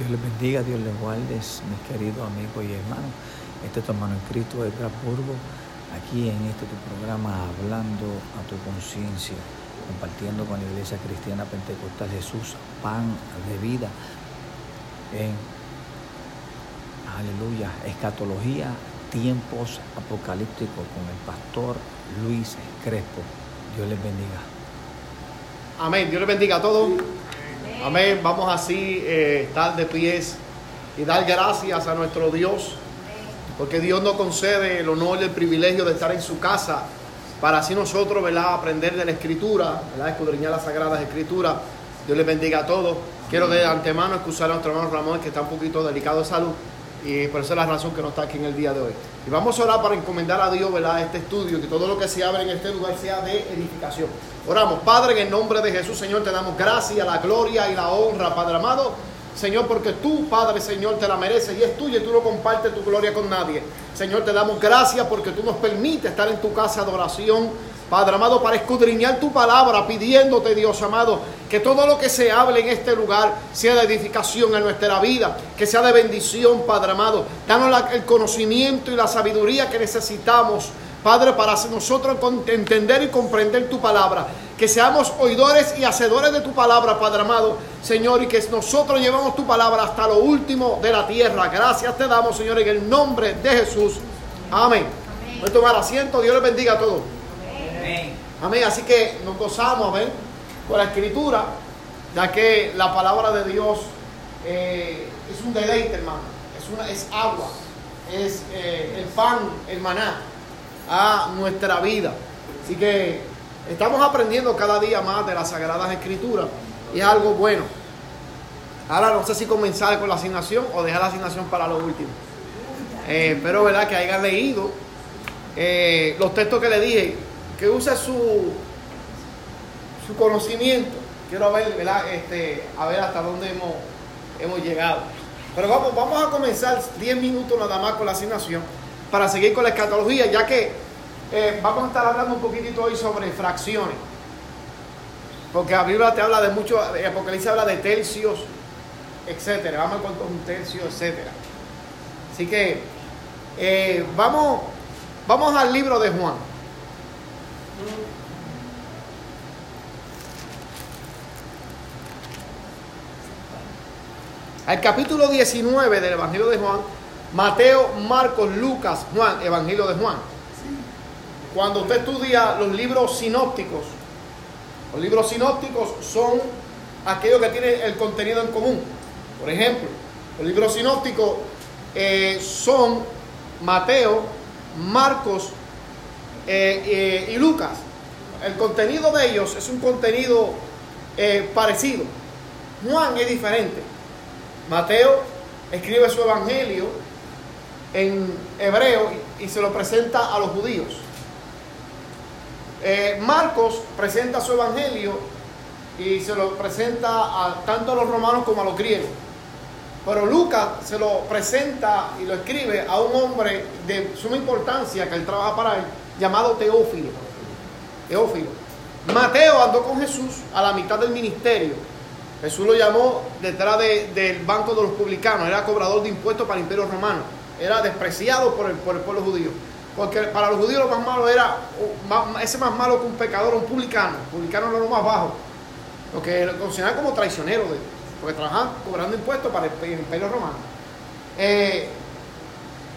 Dios les bendiga, Dios les guarde, mis queridos amigos y hermanos. Este es tu hermano en Cristo, de Burgo, aquí en este tu programa Hablando a tu conciencia, compartiendo con la Iglesia Cristiana Pentecostal Jesús, pan de vida en, aleluya, escatología, tiempos apocalípticos con el pastor Luis Crespo. Dios les bendiga. Amén, Dios les bendiga a todos. Amén. Vamos así eh, estar de pies y dar gracias a nuestro Dios, porque Dios nos concede el honor y el privilegio de estar en su casa para así nosotros, ¿verdad?, aprender de la Escritura, ¿verdad?, escudriñar las Sagradas Escrituras. Dios les bendiga a todos. Quiero de antemano excusar a nuestro hermano Ramón, que está un poquito delicado de salud, y por eso es la razón que no está aquí en el día de hoy. Y vamos a orar para encomendar a Dios, ¿verdad?, este estudio, que todo lo que se abre en este lugar sea de edificación. Oramos, Padre, en el nombre de Jesús, Señor, te damos gracia, la gloria y la honra, Padre amado. Señor, porque tú, Padre, Señor, te la mereces y es tuya y tú no compartes tu gloria con nadie. Señor, te damos gracias porque tú nos permites estar en tu casa de oración, Padre amado, para escudriñar tu palabra, pidiéndote, Dios amado, que todo lo que se hable en este lugar sea de edificación en nuestra vida, que sea de bendición, Padre amado. Danos el conocimiento y la sabiduría que necesitamos Padre, para nosotros entender y comprender tu palabra, que seamos oidores y hacedores de tu palabra, Padre amado, Señor, y que nosotros llevamos tu palabra hasta lo último de la tierra. Gracias te damos, Señor, en el nombre de Jesús. Amén. Voy a tomar asiento, Dios les bendiga a todos. Amén. Así que nos gozamos, amén, con la escritura, ya que la palabra de Dios eh, es un deleite, hermano. Es, una, es agua, es eh, el pan, el maná a nuestra vida. Así que estamos aprendiendo cada día más de las Sagradas Escrituras y es algo bueno. Ahora no sé si comenzar con la asignación o dejar la asignación para lo último. Eh, pero verdad que hayan leído eh, los textos que le dije, que use su, su conocimiento. Quiero ver, ¿verdad? Este, a ver hasta dónde hemos, hemos llegado. Pero vamos, vamos a comenzar 10 minutos nada más con la asignación para seguir con la escatología, ya que eh, vamos a estar hablando un poquitito hoy sobre fracciones. Porque la Biblia te habla de mucho, Apocalipsis habla de tercios, etcétera. Vamos a contar un tercio, etcétera. Así que eh, vamos, vamos al libro de Juan. Al capítulo 19 del Evangelio de Juan, Mateo, Marcos, Lucas, Juan, Evangelio de Juan. Cuando usted estudia los libros sinópticos, los libros sinópticos son aquellos que tienen el contenido en común. Por ejemplo, los libros sinópticos eh, son Mateo, Marcos eh, eh, y Lucas. El contenido de ellos es un contenido parecido. Juan es diferente. Mateo escribe su evangelio en hebreo y, se lo presenta a los judíos. Eh, Marcos presenta su evangelio y se lo presenta a, tanto a los romanos como a los griegos. Pero Lucas se lo presenta y lo escribe a un hombre de suma importancia que él trabaja para él, llamado Teófilo. Teófilo. Mateo andó con Jesús a la mitad del ministerio. Jesús lo llamó detrás del banco de los publicanos, era cobrador de impuestos para el imperio romano era despreciado por el, por el pueblo judío. Porque para los judíos lo más malo era, ese más malo que un pecador, un publicano. Publicano era lo más bajo. Lo que lo consideraban como traicionero, de, porque trabajaban cobrando impuestos para el, imperio romano. Eh,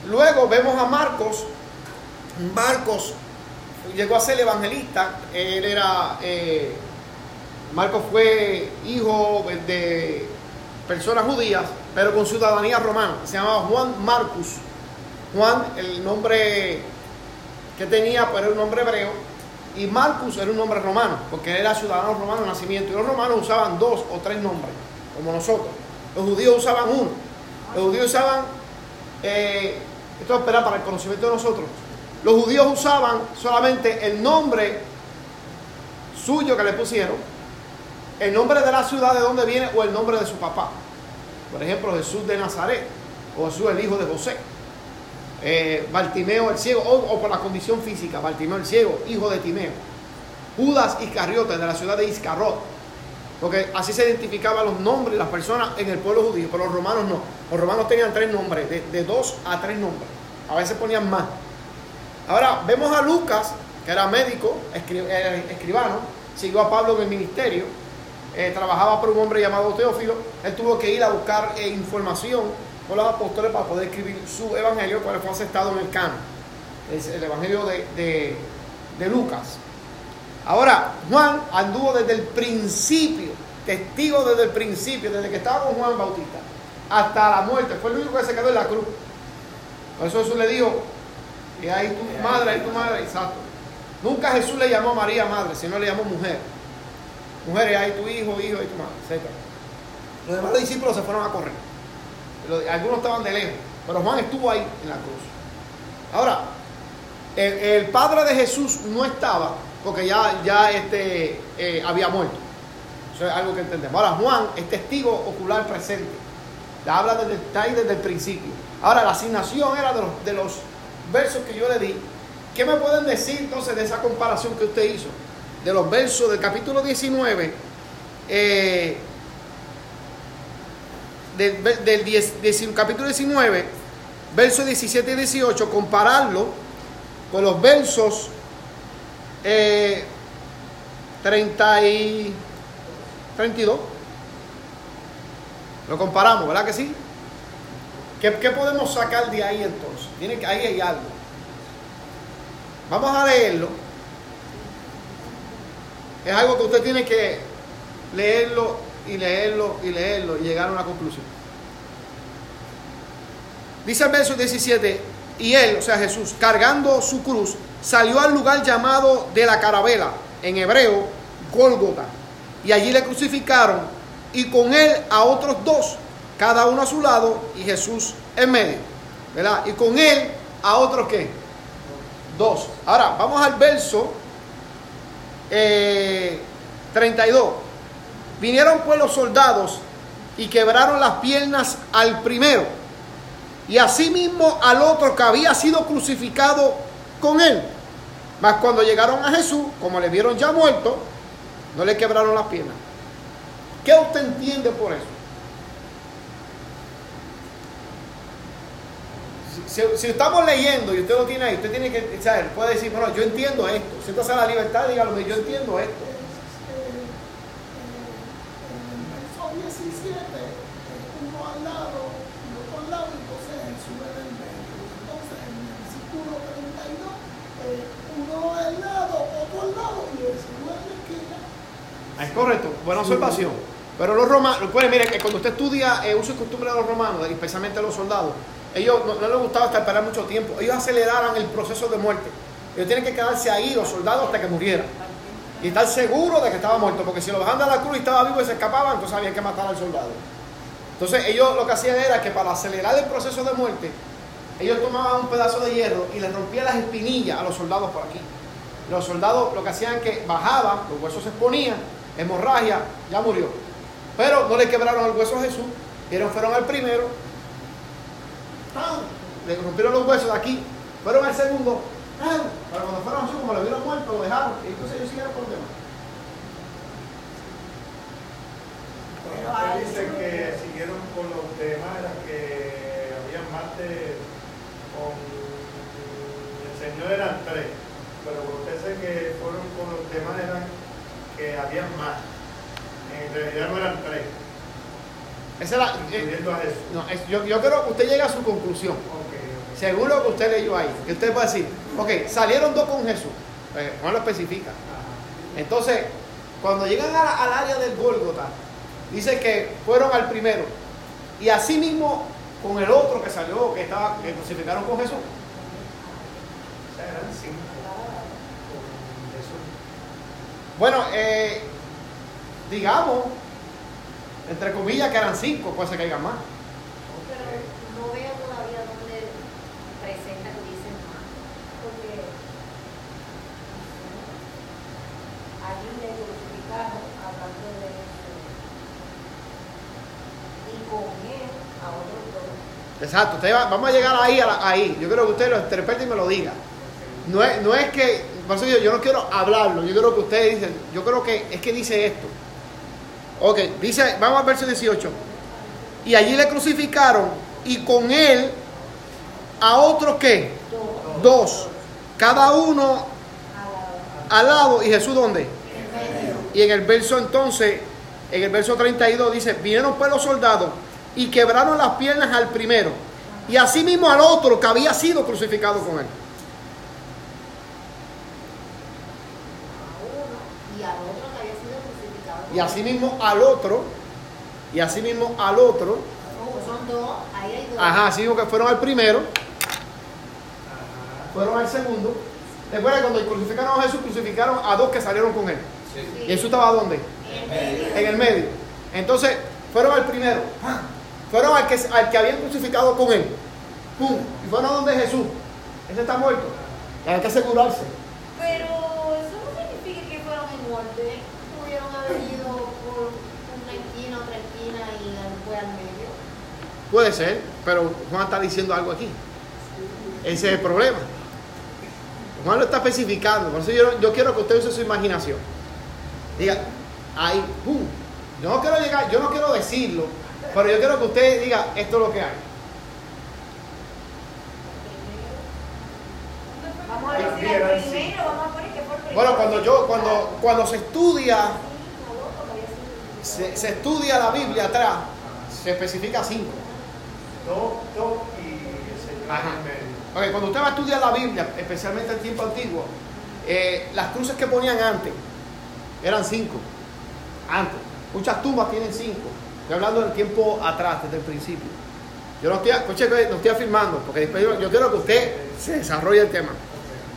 luego vemos a Marcos. Marcos llegó a ser evangelista. Él era, eh, Marcos fue hijo de personas judías pero con ciudadanía romana. Se llamaba Juan Marcus. Juan, el nombre que tenía, pues, era un nombre hebreo. Y Marcus era un nombre romano, porque él era ciudadano romano de nacimiento. Y los romanos usaban dos o tres nombres, como nosotros. Los judíos usaban uno. Los judíos usaban, eh, esto es para el conocimiento de nosotros. Los judíos usaban solamente el nombre suyo que le pusieron, el nombre de la ciudad de donde viene o el nombre de su papá. Por ejemplo, Jesús de Nazaret o Jesús el hijo de José. Eh, Bartimeo el ciego, o, por la condición física, Bartimeo el ciego, hijo de Timeo. Judas Iscariote de la ciudad de Iscarot. Porque así se identificaban los nombres de las personas en el pueblo judío, pero los romanos no. Los romanos tenían tres nombres, de, dos a tres nombres. A veces ponían más. Ahora, vemos a Lucas, que era médico, eh, escribano, siguió a Pablo en el ministerio, eh, trabajaba por un hombre llamado Teófilo. Él tuvo que ir a buscar eh, información con los apóstoles para poder escribir su evangelio, cual fue aceptado en el canon. Es el evangelio de, Lucas. Ahora, Juan anduvo desde el principio, testigo desde el principio, desde que estaba con Juan Bautista, hasta la muerte. Fue el único que se quedó en la cruz. Por eso Jesús le dijo, y ahí tu madre, ahí tu madre, exacto. Nunca Jesús le llamó a María madre, sino le llamó mujer. Mujer, ahí tu hijo, hijo, y tu madre, etc. Los demás discípulos se fueron a correr. Algunos estaban de lejos, pero Juan estuvo ahí en la cruz. Ahora, el padre de Jesús no estaba porque ya, ya este, eh, había muerto. Eso es algo que entendemos. Ahora, Juan es testigo ocular presente. La habla desde, está ahí desde el principio. Ahora, la asignación era de los versos que yo le di. ¿Qué me pueden decir entonces de esa comparación que usted hizo? De los versos del capítulo 19, eh, del, capítulo 19, versos 17 y 18, compararlo con los versos 30 eh, 32. Lo comparamos, ¿verdad que sí? ¿Qué, podemos sacar de ahí entonces? Tiene que, ahí hay algo. Vamos a leerlo. Es algo que usted tiene que leerlo y leerlo y leerlo y llegar a una conclusión. Dice el verso 17, y él, o sea Jesús, cargando su cruz, salió al lugar llamado de la carabela, en hebreo, Gólgota. Y allí le crucificaron y con él a otros dos, cada uno a su lado y Jesús en medio. ¿Verdad? Y con él a otros qué? Dos. Ahora, vamos al verso 32. Eh, Vinieron pues los soldados y quebraron las piernas al primero y asimismo al otro que había sido crucificado con él. Mas cuando llegaron a Jesús, como le vieron ya muerto, no le quebraron las piernas. ¿Qué usted entiende por eso? Si, estamos leyendo y usted lo tiene ahí, usted tiene que, saber, puede decir, bueno, yo entiendo esto. Siéntase a la libertad, dígalo, yo entiendo esto. Es correcto, buena observación. Pero los romanos, pues mire, que cuando usted estudia el uso y costumbre de los romanos, especialmente los soldados, ellos no, les gustaba estar esperar mucho tiempo. Ellos aceleraran el proceso de muerte. Ellos tienen que quedarse ahí, los soldados, hasta que murieran. Y estar seguros de que estaba muerto, porque si lo bajaban de la cruz y estaba vivo y se escapaban, entonces había que matar al soldado. Entonces ellos lo que hacían era que para acelerar el proceso de muerte, ellos tomaban un pedazo de hierro y les rompían las espinillas a los soldados por aquí. Los soldados lo que hacían es que bajaban, los huesos se exponían, hemorragia, ya murió. Pero no le quebraron el hueso a Jesús, fueron al primero, le rompieron los huesos de aquí, fueron al segundo, pero cuando fueron a Jesús, como lo vieron muerto, lo dejaron, y entonces ellos siguieron por demás. Dice que siguieron con los temas, que había más de con el Señor eran tres, pero usted sé que fueron con los temas eran que habían más. En realidad no eran tres. Esa era, eh, no, yo, yo creo que usted llega a su conclusión. Según lo que usted leyó ahí, que usted puede decir, ok, salieron dos con Jesús. Pues, Juan lo especifica. Entonces, cuando llegan al área del Gólgota, dice que fueron al primero. Y así mismo con el otro que salió, que estaba, que crucificaron con Jesús. Bueno, eh, digamos, entre comillas que eran cinco, puede ser que haya más. Pero no veo todavía dónde presentan y dicen más. Porque allí le crucificaron hablando de eso. Y con él a otro dos. Exacto, vamos a llegar ahí, ahí. Yo creo que usted lo interprete y me lo diga. No es, no es que por eso yo, no quiero hablarlo, yo creo que ustedes dicen, yo creo que es que dice esto. Ok, dice, vamos al verso 18. Y allí le crucificaron y con él a otros que dos, cada uno al lado y Jesús dónde? Y en el verso entonces, en el verso 32 dice, vinieron pues los soldados y quebraron las piernas al primero y asimismo al otro que había sido crucificado con él. A uno y al otro que había sido crucificado. Y asimismo al otro, y asimismo al otro, Oh, son dos, ahí hay dos. ajá, así mismo que fueron al primero, Ajá. fueron al segundo. Recuerda cuando crucificaron a Jesús, crucificaron a dos que salieron con él. Sí. ¿Y Jesús estaba dónde? En medio. En el medio. Entonces, fueron al primero. Fueron al que, al que habían crucificado con él. ¡Pum! Y fueron a donde Jesús. Ese está muerto. Y hay que asegurarse. Pero eso no significa que fueron en muerte. Pudieron haber ido por una esquina, otra esquina y fue al medio. Puede ser, pero Juan está diciendo algo aquí. Ese es el problema. Juan lo está especificando. Por eso yo, yo quiero que usted use su imaginación. Diga, ahí, ¡pum! Yo no quiero llegar, yo no quiero decirlo, pero yo quiero que usted diga, esto es lo que hay. Vamos a decir Eran el cinco. primero, vamos a poner que fue el primero. Bueno, cuando yo, cuando, cuando se estudia, se estudia la Biblia atrás, se especifica cinco. Dos y el Señor Ajá. en medio. Ok, cuando usted va a estudiar la Biblia, especialmente en tiempo antiguo, eh, las cruces que ponían antes eran cinco. Antes. Muchas tumbas tienen cinco. Estoy hablando del tiempo atrás, desde el principio. Yo no estoy, escuche, no estoy afirmando, porque después yo, yo quiero que usted se desarrolle el tema.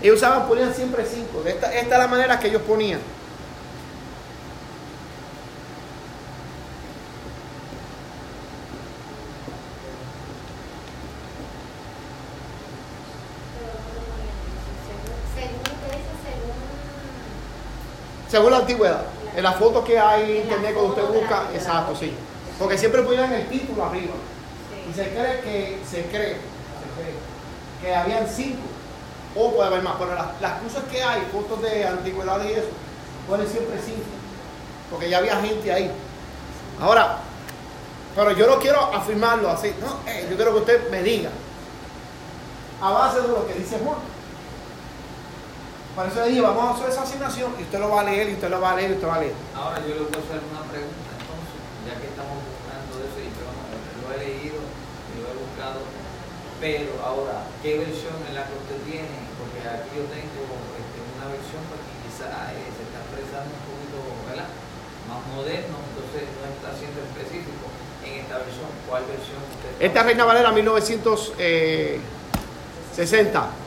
Ellos usaban, ponían siempre cinco. Esta, esta es la manera que ellos ponían. Según, según, ¿qué dice? según, Según la antigüedad. En las fotos que hay en internet cuando usted busca, antigüedad. exacto, sí. Porque siempre ponían el título arriba. Y se cree que, se cree, que habían cinco, o puede haber más, pero las, las cruces que hay, fotos de antigüedades y eso, ponen siempre cinco, porque ya había gente ahí. Ahora, pero yo no quiero afirmarlo así, no, eh, yo quiero que usted me diga, a base de lo que dice Juan. Por eso le digo, vamos a hacer esa asignación y usted lo va a leer, y usted lo va a leer, y usted va a leer. Ahora yo le voy a hacer una pregunta entonces, ya que estamos buscando eso y yo lo he leído y lo he buscado, pero ahora, ¿qué versión es la que usted tiene? Porque aquí yo tengo este, una versión pues, que quizá eh, se está expresando un poquito, ¿verdad? Más moderno, entonces no está siendo específico en esta versión. ¿Cuál versión usted Esta es Reina Valera 1960.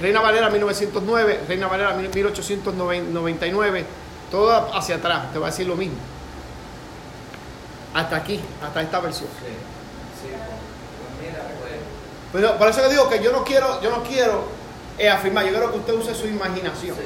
Reina Valera 1909, Reina Valera 1899, todo hacia atrás, te va a decir lo mismo. Hasta aquí, hasta esta versión. Sí, sí, pues mira, pues, Pero por eso le digo que yo no quiero, yo no quiero eh, afirmar, yo quiero que usted use su imaginación. Sí,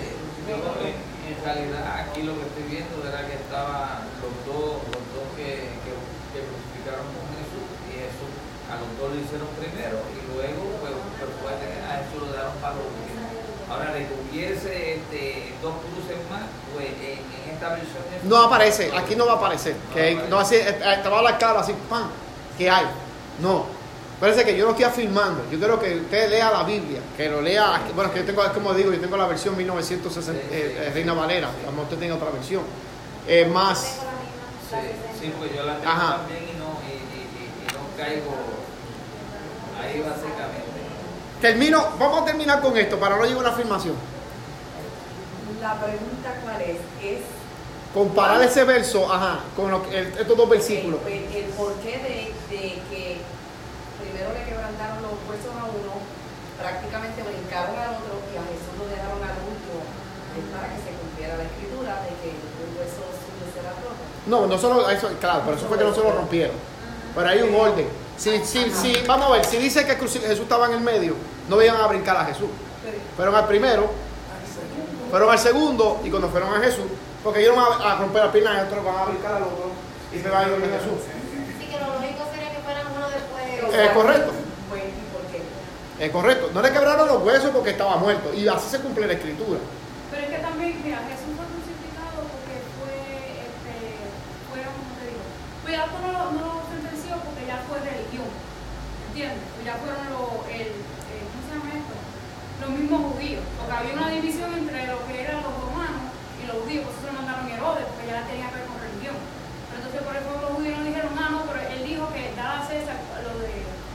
yo, en realidad aquí lo que estoy viendo era que estaban los dos, los dos que, que, que crucificaron con Jesús y Jesús a los dos lo hicieron primero y luego pues, pues, fue que a Jesús lo dejaron para los últimos. Ahora de hubiese este, dos cruces más, pues en, en esta versión Jesús- No aparece, aquí no va a aparecer. Que no así, eh, eh, te va a dar claro así, ¡pam! que hay. No. Parece que yo no estoy afirmando. Yo quiero que usted lea la Biblia, que lo lea. aquí. Bueno, que yo tengo, como digo, yo tengo la versión 1960, eh, eh, Reina Valera. A lo mejor usted tenga otra versión. Eh, más. Tengo la misma, la Sí, sí, pues yo la tengo Ajá. también y no, y, y, y, y no caigo ahí básicamente. Termino, vamos a terminar con esto para no llegar a una afirmación. La pregunta cuál es, es Comparar ese verso, ajá, con lo que- el- estos dos versículos. el, el- el porqué de, de que primero le quebrantaron los huesos a uno, prácticamente brincaron al otro y a Jesús lo dejaron al último, es para que se cumpliera la escritura de que un hueso suyo será roto. No, no solo eso, claro, pero eso fue que no se lo rompieron. Pero hay un orden. Si, si, si, vamos a ver, si dice que Jesús estaba en el medio, no iban a brincar a Jesús. Pero, Fueron al primero, al segundo, fueron al segundo y cuando fueron a Jesús, porque ellos no van a romper la pierna y otros van a brincar al otro y se van a ir donde Jesús. Así que lo lógico sería que fueran uno después de. Es correcto, es correcto. No le quebraron los huesos porque estaba muerto y así se cumple la escritura. Pero es que también, mira, Jesús fue crucificado porque fue, este, fueron Pilato no, lo- no lo sentenció porque ya fue religión, ¿entiendes? Pues ya fueron los, el, el- ¿cómo se llama esto? Los mismos judíos, porque había una división entre lo que eran los romanos y los judíos, por eso se mandaron a Herodes, porque ya tenía que ver con religión. Pero entonces por eso los judíos no dijeron, ah, no, pero él dijo que daba César lo de,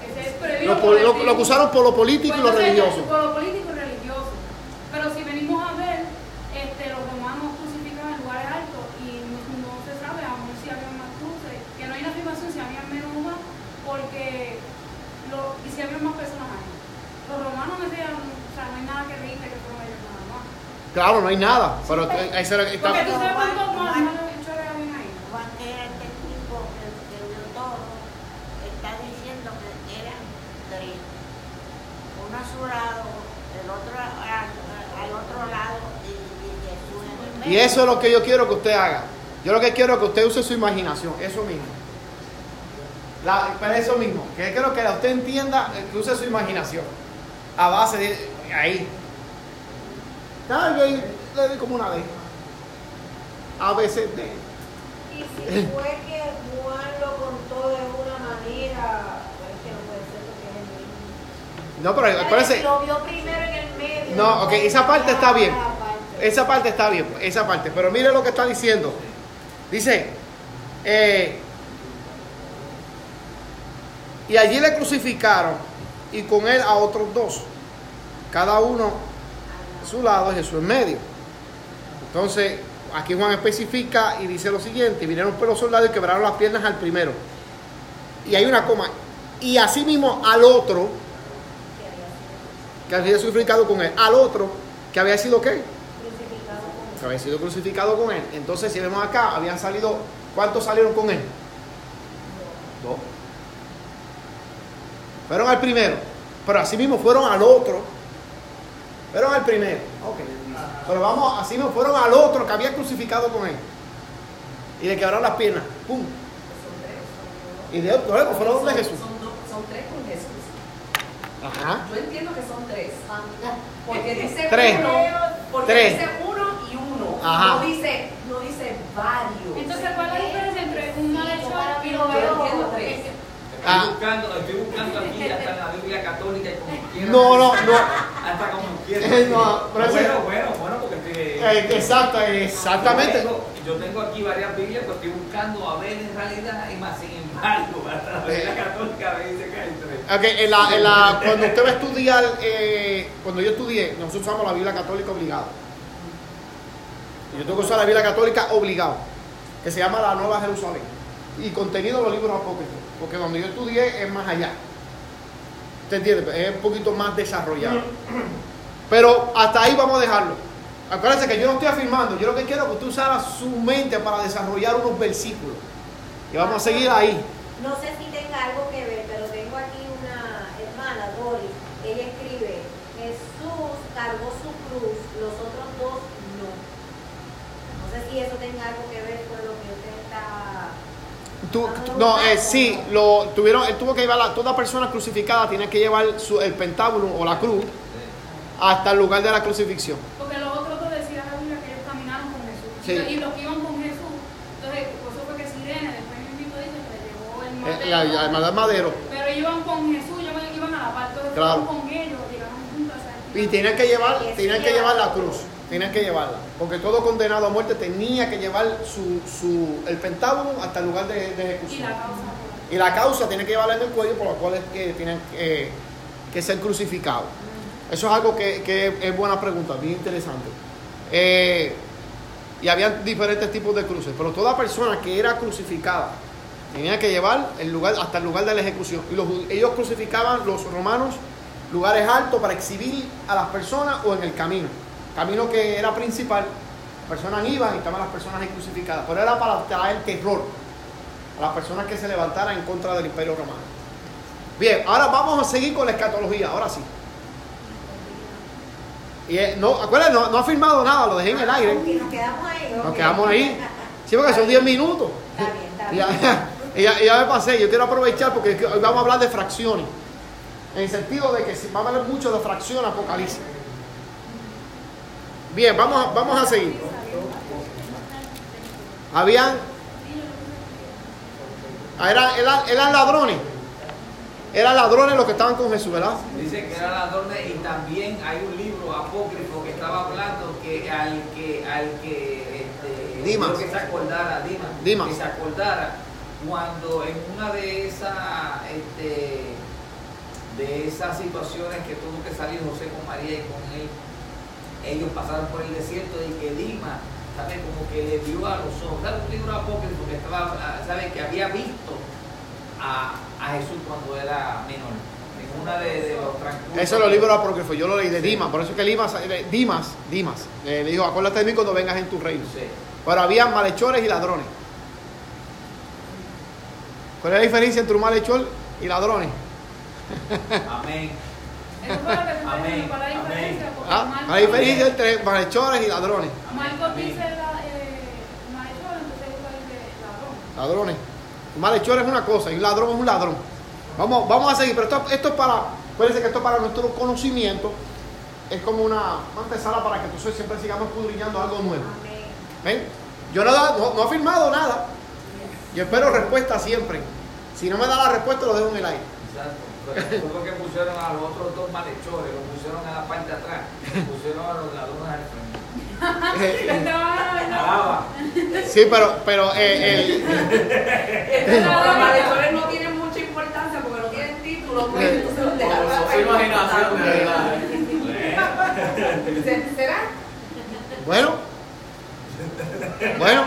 ese es Lo, por lo- acusaron por lo político y lo Pues religioso. Por lo político y religioso. Pero si venimos a ver, este, los romanos crucificaban en lugares altos y no, no se sabe aún si había más cruces, que no hay una afirmación si había menos o más, porque lo, y si había más personas ahí. Los romanos decían, o sea, no hay nada que reírte que fueron ellos nada más. Claro, no hay nada. Pero eh, ese era- está- Porque tú sabes Juan- cuántos más Juan- malos hechos habían ahí. Juan, que era el técnico que, que vio todo, está diciendo que eran tres. Uno a su lado, el otro al, al otro lado y, y Jesús en el medio. Y eso es lo que yo quiero que usted haga. Yo lo que quiero es que usted use su imaginación, eso mismo. La, pero eso mismo, que quiero que usted entienda eh, que use su imaginación. A base de ahí. Tal vez le doy como una vez. A veces de. Y si fue que Juan lo contó de una manera, pues es que no puede ser porque es el mismo. No, pero. Lo vio primero en el medio. No, ok, esa parte está bien. Esa parte. Está bien, esa parte. Pero mire lo que está diciendo. Dice, eh, y allí le crucificaron y con él a otros dos, cada uno su lado, Jesús en medio. Entonces, aquí Juan especifica y dice lo siguiente, vinieron por los soldados y quebraron las piernas al primero. Y hay una coma. Y asimismo al otro, que había sido crucificado con él, al otro, que había sido qué? Crucificado con que había sido crucificado con él. Entonces, si vemos acá, habían salido, ¿cuántos salieron con él? Dos. Fueron al primero, pero así mismo fueron al otro. Fueron al primero, ok. Pero vamos, así mismo fueron al otro que había crucificado con él. Y le quebraron las piernas, ¡pum! Y de luego fueron de Jesús. Son, tres con Jesús. Ajá. Yo entiendo que son tres. Anda. Porque dice Tres. uno, porque Tres. dice uno y uno. Ajá. No dice, no dice varios. Entonces, ¿cuál es la diferencia entre un mal hecho y lo veo. veo? tres. Ah. Estoy buscando, estoy buscando aquí hasta en la Biblia católica y como quiera. No, no, no. Hasta como No, pero bueno, bueno, bueno, porque te- Eh, exacto, exactamente. Yo tengo, yo tengo aquí varias Biblias, pero estoy buscando a ver en realidad, y más sin embargo, hasta la Biblia católica me dice que hay tres. Ok, en la, en la- cuando usted va a estudiar, eh, cuando yo estudié, nosotros usamos la Biblia católica obligado. Y Yo tengo que usar la Biblia católica obligado, que se llama la Nueva Jerusalén. Y contenido de los libros apócrifos, porque donde yo estudié es más allá. ¿Te entiendes? Es un poquito más desarrollado. Pero hasta ahí vamos a dejarlo. Acuérdense que yo no estoy afirmando, yo lo que quiero es que usted usara su mente para desarrollar unos versículos. Y vamos a seguir ahí. No sé si tenga algo que ver, pero tengo aquí una hermana, Doris. Ella escribe, Jesús cargó su cruz, los otros dos no. No sé si eso tenga algo que ver con lo que usted está... Tú- tú- no, eh, sí, lo tuvieron, él tuvo que llevar a toda persona crucificada tiene que llevar su- el pentábulo o la cruz hasta el lugar de la crucifixión. Porque los otros dos decía la Biblia que ellos caminaron con Jesús. Sí. Y los que iban con Jesús, entonces por eso fue que Sirene, después mismo dice que le llevó el Eh, madero. la, la hermandad Madero. Pero ellos iban con Jesús, ellos iban a la parte, entonces Claro. con ellos, llegaron juntos a Y tenían que llevar, tenían que llevar la cruz, tenían que llevarla, porque todo condenado a muerte tenía que llevar su, su, el pentábulo hasta el lugar de, de Y ejecución. la causa Y la causa tiene que llevarla en el cuello por la cual es que tienen que, que ser crucificados. Eso es algo que, que es buena pregunta, bien interesante. Eh, y había diferentes tipos de cruces, pero toda persona que era crucificada tenía que llevar el lugar hasta el lugar de la ejecución. Y los ellos crucificaban, los romanos, lugares altos para exhibir a las personas o en el camino. Camino que era principal, personas iban y estaban las personas crucificadas, pero era para traer terror a las personas que se levantaran en contra del imperio romano. Bien, ahora vamos a seguir con la escatología, ahora sí. Y eh, no, acuérdense, no, no ha firmado nada, lo dejé en el aire. Nos quedamos ahí. Nos ok. quedamos ahí. Sí, porque son 10 minutos. Está bien, está Y bien. ya, y ya- y ya me pasé, yo quiero aprovechar porque es que hoy vamos a hablar de fracciones. En el sentido de que si- vamos a hablar mucho de fracción apocalipsis. Bien, vamos a, vamos a seguir. Habían Ah, Eran, eran, eran ladrones. Eran ladrones los que estaban con Jesús, ¿verdad? Dice que eran ladrones y también hay un libro apócrifo que estaba hablando que al que al que este, Dimas. que se acordara Dimas, Dimas. que se acordara cuando en una de esas este, de esas situaciones que tuvo que salir José con María y con él ellos pasaron por el desierto y que Dimas sabe como que le dio a los ojos ¿sabe? un libro apócrifo que estaba ah, sabe que había visto a, a Jesús cuando era menor en una de, de los transcursos Eso es los libros apócrifos, yo lo leí de Dimas, por eso es que Dimas, eh, Dimas, Dimas eh, le dijo, acuérdate de mí cuando vengas en tu reino. Sí. Pero había malhechores y ladrones. ¿Cuál es la diferencia entre un malhechor y ladrones? Amén. Amén, amén. Ah, la diferencia entre malhechores y ladrones. Marcos dice la, eh, maestro, entonces ladrón. Ladrones. Un malhechor es una cosa y un ladrón es un ladrón. Vamos, vamos a seguir, pero esto, esto es para, acuérdense que esto es para nuestro conocimiento. Es como una antesala para que nosotros siempre sigamos escudriñando algo nuevo. Amén. ¿Ven? Yo no, no, no he afirmado nada. Yo espero respuesta siempre. Si no me da la respuesta, lo dejo en el aire. Exacto. Pero fue porque pusieron a los otros dos malhechores, los pusieron a la parte de atrás, pusieron a los ladrones al frente. Estaban Alaba. Sí, pero, pero eh, los malhechores no tienen mucha importancia porque no tienen título, pues entonces los dejaron Con su atrás. imaginación, de verdad. ¿Se- ¿Será? bueno, bueno,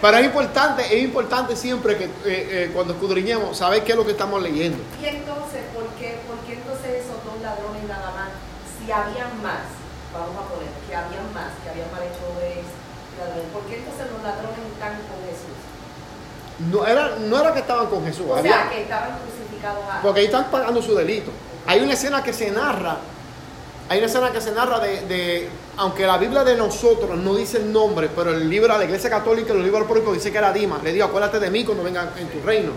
pero es importante, es importante siempre que eh, eh, cuando escudriñemos, saber qué es lo que estamos leyendo. Y entonces, ¿por qué, ¿por qué entonces esos dos ladrones nada más? Si habían más, vamos a poner, que habían más, que habían malhechores y ladrones, ¿por qué entonces los ladrones están con Jesús? No era, no era que estaban con Jesús, O había- sea, que estaban crucificados a... porque ahí están pagando su delito. Hay una escena que se narra, hay una escena que se narra de, de- aunque la Biblia de nosotros no dice el nombre, pero el libro de la Iglesia Católica, los libros apócrifos dice que era Dimas. Le dijo, acuérdate de mí cuando venga en tu reino.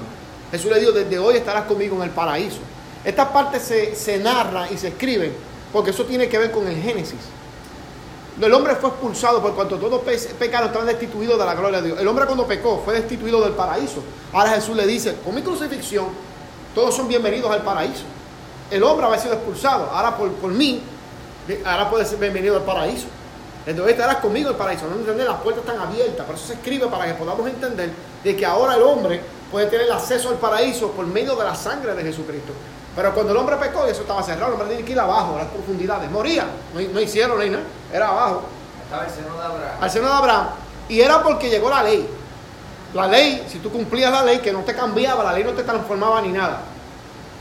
Jesús le dijo, desde hoy estarás conmigo en el paraíso. Esta parte se, se narra y se escribe porque eso tiene que ver con el Génesis. El hombre fue expulsado por cuanto todos pe- pecaron, estaban destituidos de la gloria de Dios. El hombre cuando pecó fue destituido del paraíso. Ahora Jesús le dice, con mi crucifixión, todos son bienvenidos al paraíso. El hombre había sido expulsado, ahora por, por mí, ahora puede ser bienvenido al paraíso. Entonces estarás conmigo el paraíso. No entender, las puertas están abiertas. Por eso se escribe para que podamos entender de que ahora el hombre puede tener acceso al paraíso por medio de la sangre de Jesucristo. Pero cuando el hombre pecó, y eso estaba cerrado, el hombre tenía que ir abajo, a las profundidades. Moría, no, no hicieron ni nada, era abajo Estaba el seno de Abraham. al seno de Abraham. Y era porque llegó la ley. La ley, si tú cumplías la ley, que no te cambiaba, la ley no te transformaba ni nada.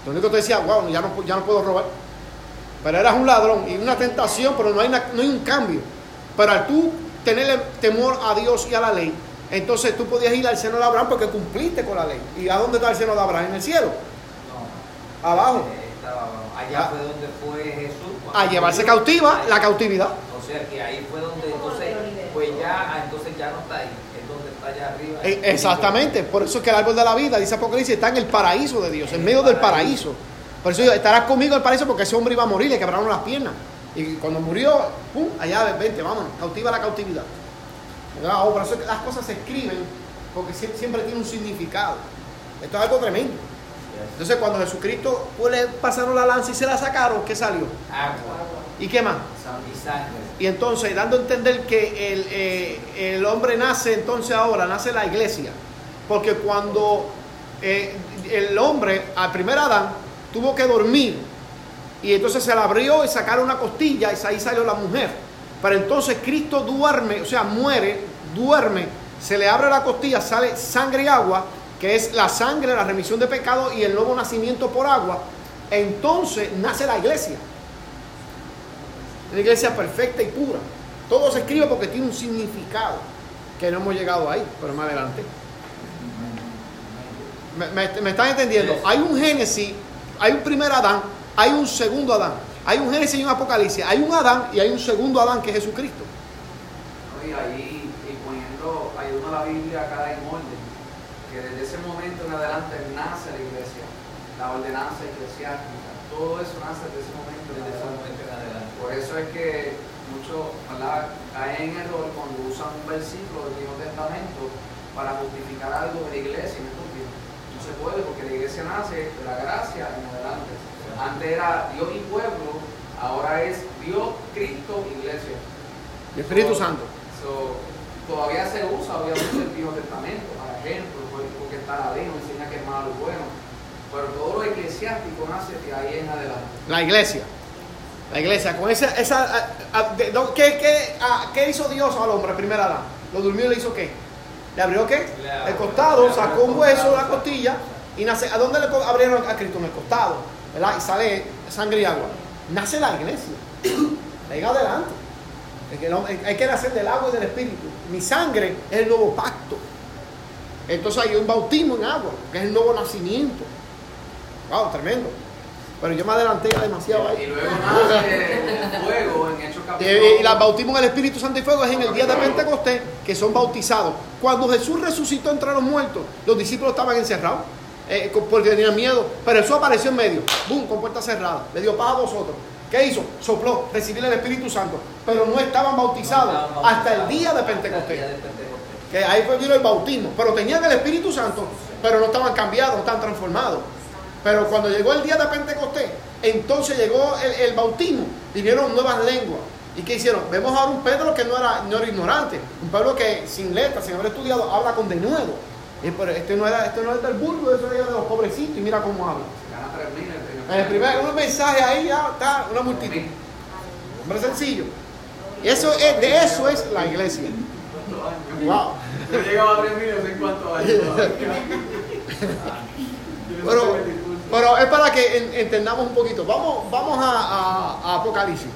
Lo único que te decía, wow, ya no, ya no puedo robar. Pero eras un ladrón y una tentación, pero no hay, na- no hay un cambio. Pero al tú tenerle temor a Dios y a la ley, entonces tú podías ir al seno de Abraham porque cumpliste con la ley. ¿Y a dónde está el seno de Abraham? En el cielo. Abajo. Eh, abajo. Allá fue donde fue Jesús. A llevarse cautiva Ahí. la cautividad. O sea que ahí fue donde ¿Cómo entonces, pues ya, ah, entonces ya no está ahí, es donde está allá arriba. Eh, Exactamente, por eso es que el árbol de la vida, dice Apocalipsis, está en el paraíso de Dios, en medio del paraíso. Por eso estarás conmigo en el paraíso porque ese hombre iba a morir, le quebraron las piernas. Y cuando murió, pum, allá, vente, vámonos, cautiva la cautividad. Ah, oh, por eso es que las cosas se escriben porque sie- siempre tiene un significado. Esto es algo tremendo. Entonces cuando Jesucristo pues, le pasaron la lanza y se la sacaron, ¿qué salió? Agua ¿Y qué más? y entonces, dando a entender que el, eh, el hombre nace entonces ahora, nace la iglesia. Porque cuando eh, el hombre, al primer Adán, tuvo que dormir, y entonces se le abrió y sacaron una costilla, y ahí salió la mujer. Pero entonces Cristo duerme, o sea, muere, duerme, se le abre la costilla, sale sangre y agua, que es la sangre, la remisión de pecado y el nuevo nacimiento por agua. Entonces nace la iglesia. Una iglesia perfecta y pura. Todo se escribe porque tiene un significado que no hemos llegado ahí, pero más adelante. ¿Me, me- me están entendiendo? Hay un Génesis, hay un primer Adán, hay un segundo Adán. Hay un Génesis y un Apocalipsis. Hay un Adán y hay un segundo Adán que es Jesucristo. Y ahí, y poniendo, ayudando a la Biblia cada que desde ese momento en adelante nace la iglesia, la ordenanza eclesiástica, todo eso nace desde ese momento. Desde ese en adelante. momento en adelante. Por eso es que muchos caen en error cuando usan un versículo del Viejo Testamento para justificar algo de la iglesia en estos tiempos. No se puede porque la iglesia nace de la gracia en adelante. Antes era Dios y pueblo, ahora es Dios, Cristo, iglesia. El Espíritu So- Santo. so, todavía se usa, obviamente, el Antiguo Testamento, para ejemplo, está la ley, nos enseña que es malo y bueno. Pero todo lo eclesiástico nace de ahí en adelante. La iglesia. La iglesia, con esa... esa a- a- de- no, ¿qué, qué, a- qué hizo Dios al hombre, primera Adán? ¿Lo durmió y le hizo qué? ¿Le abrió qué? Le abrió- El costado, le sacó un hueso la costilla y nace... ¿A dónde le abrieron a Cristo? En el costado, ¿verdad? Y sale sangre y agua. Nace la iglesia. Venga adelante. Hay que nacer del agua y del espíritu. Mi sangre es el nuevo pacto. Entonces hay un bautismo en agua, que es el nuevo nacimiento. Wow, tremendo. Pero yo me adelanté demasiado ahí. Y luego nace fuego en Hechos Y el bautismo en el Espíritu Santo y Fuego es en el día de Pentecostés que son bautizados. Cuando Jesús resucitó entre los muertos, los discípulos estaban encerrados eh, porque tenían miedo. Pero Jesús apareció en medio, ¡bum! con puerta cerrada. Le dio paz a vosotros. ¿Qué hizo? Sopló, recibir el Espíritu Santo. Pero no estaban bautizados hasta el día de Pentecostés. Que ahí fue vino el bautismo. Pero tenían el Espíritu Santo, pero no estaban cambiados, no estaban transformados. Pero cuando llegó el día de Pentecostés, entonces llegó el, el bautismo, vinieron nuevas lenguas. ¿Y qué hicieron? Vemos ahora un Pedro que no era, no era ignorante, un pueblo que sin letras, sin haber estudiado, habla con denuedo. Y, pero este no era, este no es del burgo, eso era de los pobrecitos, y mira cómo habla. Gana 3.000 el primer. En el primer un mensaje ahí ya está una multitud. Hombre sencillo. Eso es, de eso es la iglesia. Wow. Yo llegaba a 3.000 no sé en. Yo no Pero, pero es para que en- entendamos un poquito. Vamos, vamos a, a- a Apocalipsis.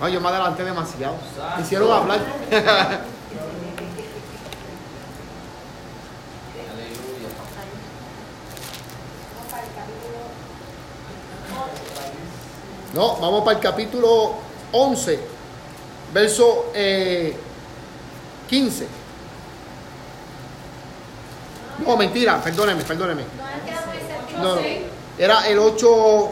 Ay, yo me adelanté demasiado. Me hicieron hablar. No, vamos para el capítulo 11, verso eh, 15. No, mentira, perdóneme, perdóneme. No, era. No, no, el 8.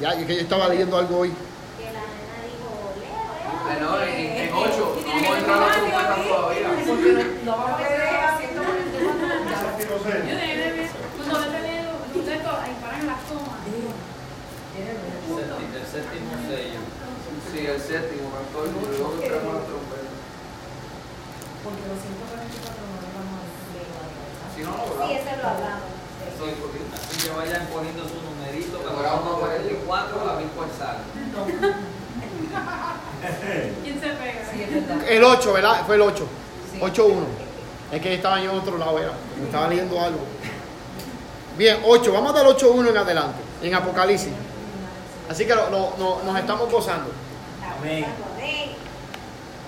Ya, es que yo estaba leyendo algo hoy. Que la nena dijo, Leo, Leo. Bueno, en, en 8, Y tiene no que hemos entrado a las tomar, trompetas Dios todavía. Porque no, no vamos a ver a 144 ya. Séptimo Yo sello. de de ver, cuando vete leo, ustedes to- ahí paran las tomas. Séptimo- El séptimo sello. Sí, el séptimo, número, luego entramos a trompetas. Porque los 144 no los vamos a ver. Si no, no, Sí, ¿verdad? ese lo hablamos. Es porque así que vayan poniendo su numerito. Pero Cuando ahora vamos vamos a a ver. 44, la vi cuál sale. ¿Quién se pega? Sí, es verdad. El 8, ¿verdad? Fue el 8. Sí. 8-1. Es que estaba yo en otro lado, era. Estaba leyendo algo. Bien, 8. Vamos del 8-1 en adelante, en Apocalipsis. Así que lo- lo- no- nos estamos gozando. Amén.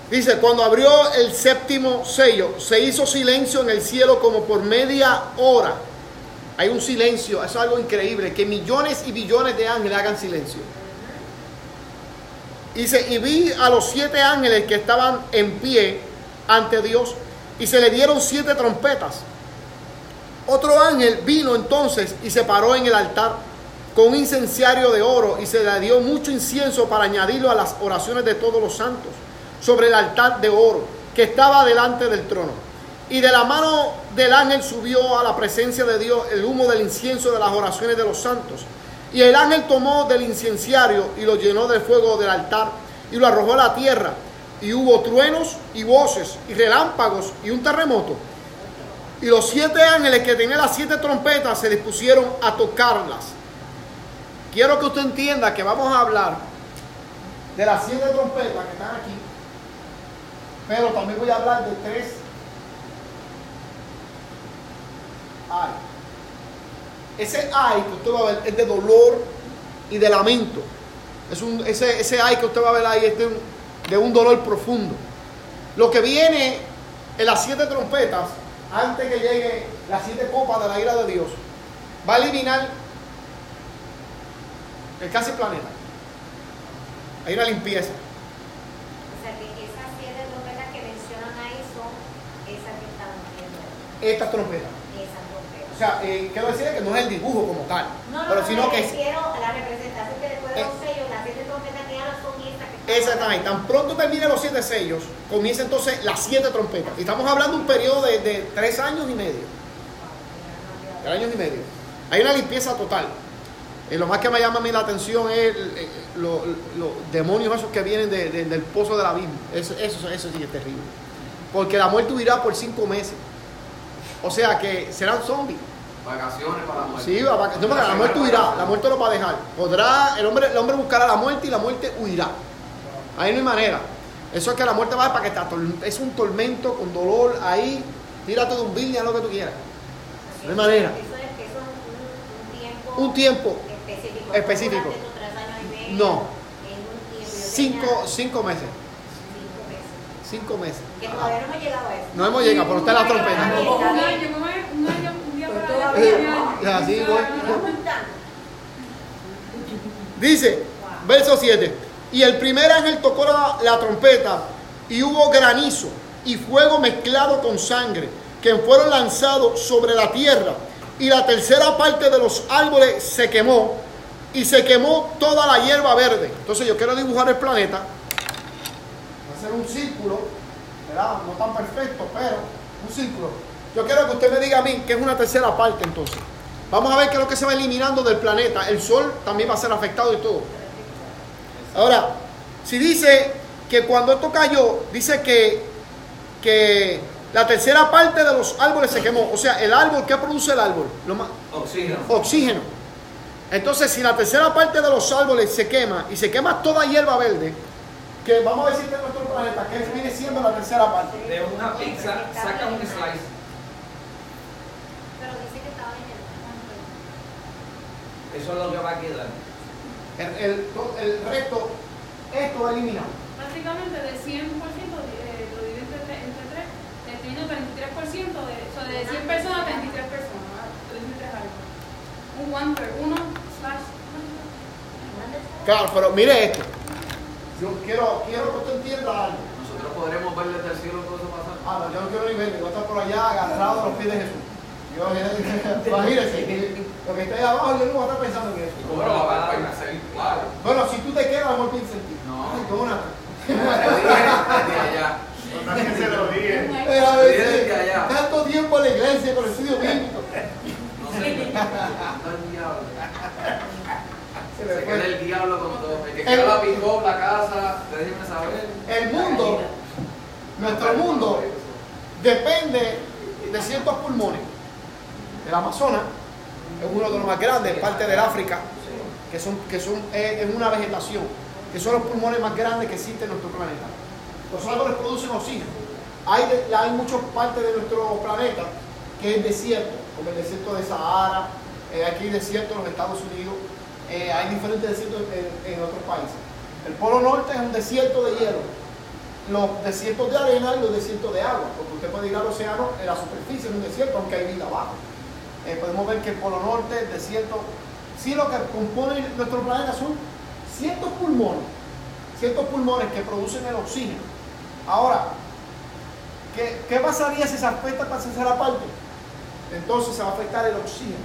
Dice, cuando abrió el séptimo sello, se hizo silencio en el cielo como por media hora. Hay un silencio, es algo increíble, que millones y billones de ángeles hagan silencio. Dice, y vi a los siete ángeles que estaban en pie ante Dios y se le dieron siete trompetas. Otro ángel vino entonces y se paró en el altar con un incenciario de oro y se le dio mucho incienso para añadirlo a las oraciones de todos los santos sobre el altar de oro que estaba delante del trono. Y de la mano del ángel subió a la presencia de Dios el humo del incienso de las oraciones de los santos. Y el ángel tomó del incenciario y lo llenó del fuego del altar y lo arrojó a la tierra. Y hubo truenos y voces y relámpagos y un terremoto. Y los siete ángeles que tenían las siete trompetas se dispusieron a tocarlas. Quiero que usted entienda que vamos a hablar de las siete trompetas que están aquí. Pero también voy a hablar de tres ay. Ese ay que usted va a ver es de dolor y de lamento. Es un, ese, ese ay que usted va a ver ahí es de un, dolor profundo. Lo que viene en las siete trompetas, antes que llegue las siete copas de la ira de Dios, va a eliminar el casi planeta. Hay una limpieza. O sea esas siete trompetas que mencionan ahí son esas que están viendo. Estas trompetas. O sea, eh, quiero decir que no es el dibujo como tal, No, no, pero no, sino que es a la representación que después de los Eh. sellos, las siete trompetas que hablan son estas que Exactamente. Tan pronto termine los siete sellos, comienza entonces las siete trompetas. Y estamos hablando de un periodo de, de tres años y medio. Tres años y medio. Hay una limpieza total. Y lo más que me llama a mí la atención es lo- los demonios esos que vienen de- de- del pozo de la Biblia. Eso, eso, eso sí es terrible. Porque la muerte huirá por cinco meses. O sea que serán zombies. Vacaciones para la muerte. Sí, va, va- no, la muerte huirá, la muerte lo va a dejar. Podrá, el hombre, el hombre buscará la muerte y la muerte huirá. Ahí no hay manera. Eso es que la muerte va para que te ator- es un tormento con dolor ahí. Tírate de un haz lo que tú quieras. No hay manera. Eso es que eso es un, un tiempo Un tiempo, específico. específico. Durante tus tres años y medio, No. Es un tiempo. Cinco, tenía cinco meses. Cinco meses. Que todavía no hemos llegado a eso. No hemos llegado, pero está en la trompeta. Un año, un año, un día para allá, así, voy. Dice, verso 7. Y el primer ángel tocó la, la trompeta y hubo granizo y fuego mezclado con sangre que fueron lanzados sobre la tierra. Y la tercera parte de los árboles se quemó y se quemó toda la hierba verde. Entonces yo quiero dibujar el planeta. Hacer un círculo, ¿verdad? No tan perfecto, pero un círculo. Yo quiero que usted me diga a mí que es una tercera parte entonces. Vamos a ver qué es lo que se va eliminando del planeta. El sol también va a ser afectado y todo. Ahora, si dice que cuando esto cayó, dice que, que la tercera parte de los árboles se quemó. O sea, el árbol, ¿qué produce el árbol? Lo más, Oxígeno. oxígeno. Entonces, si la tercera parte de los árboles se quema y se quema toda hierba verde, que vamos a decir que en nuestro planeta, que viene siendo la tercera parte. De una pizza saca un slice. Pero dice que estaba en el Eso es lo que va a quedar. El, el- el resto, esto va eliminado. Prácticamente de 100%, eh, lo divide entre 3, entre 3 teniendo 33%, de, o sea, de 100 personas, 33 personas, ¿verdad? 33 algo. Un one third, uno slash. Claro, pero mire esto. Yo quiero, quiero que usted entienda algo. Nosotros podremos ver desde el cielo todo eso pasar. Ah, no, yo no quiero ni verlo, voy a estar por allá agarrado a los pies de Jesús. Yo, imagínense, que lo que está ahí abajo, yo no voy a estar pensando en eso. Bueno, va a a claro. Bueno, si tú te quedas, amor, piensa en ti. No. Ay, allá. Se lo dije. A. Tanto tiempo en la iglesia con el estudio bíblico. No sé. Se queda el diablo con todo. El que El- la la casa, déjenme saber. El mundo, nuestro mundo, depende de ciertos pulmones. El Amazonas es uno de los más grandes, parte del África, que son, que son es una vegetación, que son los pulmones más grandes que existen en nuestro planeta. Los árboles producen oxígeno. Hay, de- hay muchas partes de nuestro planeta que es desierto, como el desierto de Sahara, eh, aquí hay desierto en los Estados Unidos, eh, hay diferentes desiertos en, otros países. El Polo Norte es un desierto de hielo, los desiertos de arena y los desiertos de agua, porque usted puede ir al océano en la superficie, en un desierto, aunque hay vida abajo. Eh, podemos ver que el Polo Norte, el desierto, sí lo que compone nuestro planeta son ciertos pulmones, ciertos pulmones que producen el oxígeno. Ahora, ¿qué, pasaría si se afecta para tercera parte? Entonces se va a afectar el oxígeno,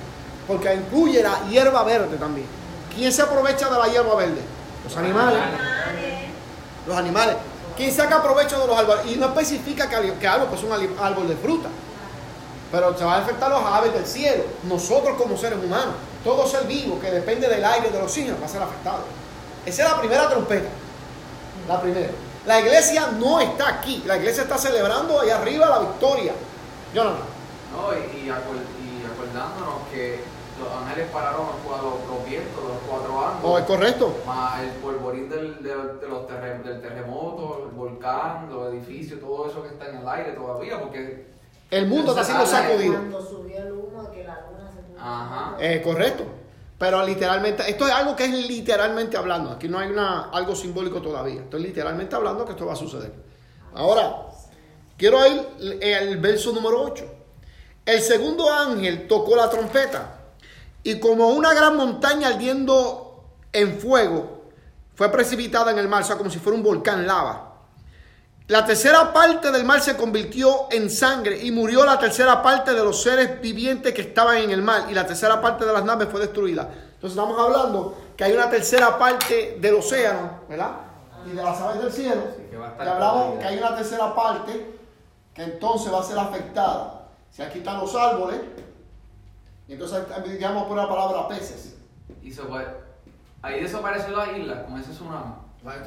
porque incluye la hierba verde también. ¿Quién se aprovecha de la hierba verde? Los animales. Los animales. ¿Quién saca provecho de los árboles? Y no especifica que, que árbol pues un árbol de fruta. Pero se va a afectar los aves del cielo. Nosotros como seres humanos. Todo ser vivo que depende del aire, del oxígeno, va a ser afectado. Esa es la primera trompeta. La primera. La iglesia no está aquí. La iglesia está celebrando allá arriba la victoria. Jonathan. No, acuer- y acordándonos que los ángeles pararon los, cuatro- los vientos, los cuatro ¿O ángulos. es correcto? Más el polvorín del, del- de los terre- del terremoto, el volcán, los edificios, todo eso que está en el aire todavía, porque El mundo está siendo sacudido. Cuando subió el humo que la luna se puso. Ajá. Eh, correcto. Pero literalmente, esto es algo que es literalmente hablando. Aquí no hay una, algo simbólico todavía. Estoy literalmente hablando que esto va a suceder. Ahora, quiero ir al verso número 8. El segundo ángel tocó la trompeta y como una gran montaña ardiendo en fuego, fue precipitada en el mar, o sea, como si fuera un volcán lava. La tercera parte del mar se convirtió en sangre y murió la tercera parte de los seres vivientes que estaban en el mar y la tercera parte de las naves fue destruida. Entonces estamos hablando que hay una tercera parte del océano, ¿verdad? y de las aves del cielo. Sí, que va a estar Y hablamos que hay una tercera parte que entonces va a ser afectada. Se quitan los árboles y entonces digamos por la palabra peces. Y se puede. Ahí desapareció la isla con ese tsunami.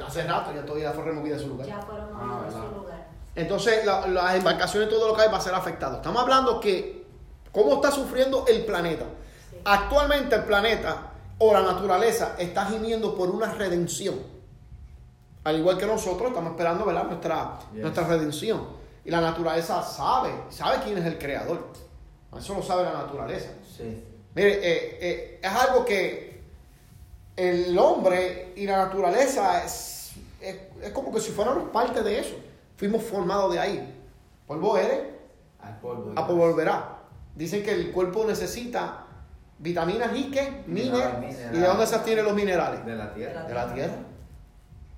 Hace rato ya todavía fue removida de su lugar. Ya fueron Ah, movidos de su lugar. Entonces la- las embarcaciones, todo lo que hay va a ser afectado. Estamos hablando que cómo está sufriendo el planeta. Sí. Actualmente el planeta o la naturaleza está gimiendo por una redención. Al igual que nosotros estamos esperando ¿verdad? Nuestra, Yes. nuestra redención. Y la naturaleza sabe, sabe quién es el creador. Eso lo sabe la naturaleza. Sí. Mire, eh, eh, es algo que el hombre y la naturaleza es, es, es como que si fuéramos parte de eso. Fuimos formados de ahí. Polvo eres, Al polvo. a polvo volverá. Dicen que el cuerpo necesita vitaminas y? Minerales. Minerales. ¿Y de dónde se obtienen los minerales? De la tierra. De la tierra.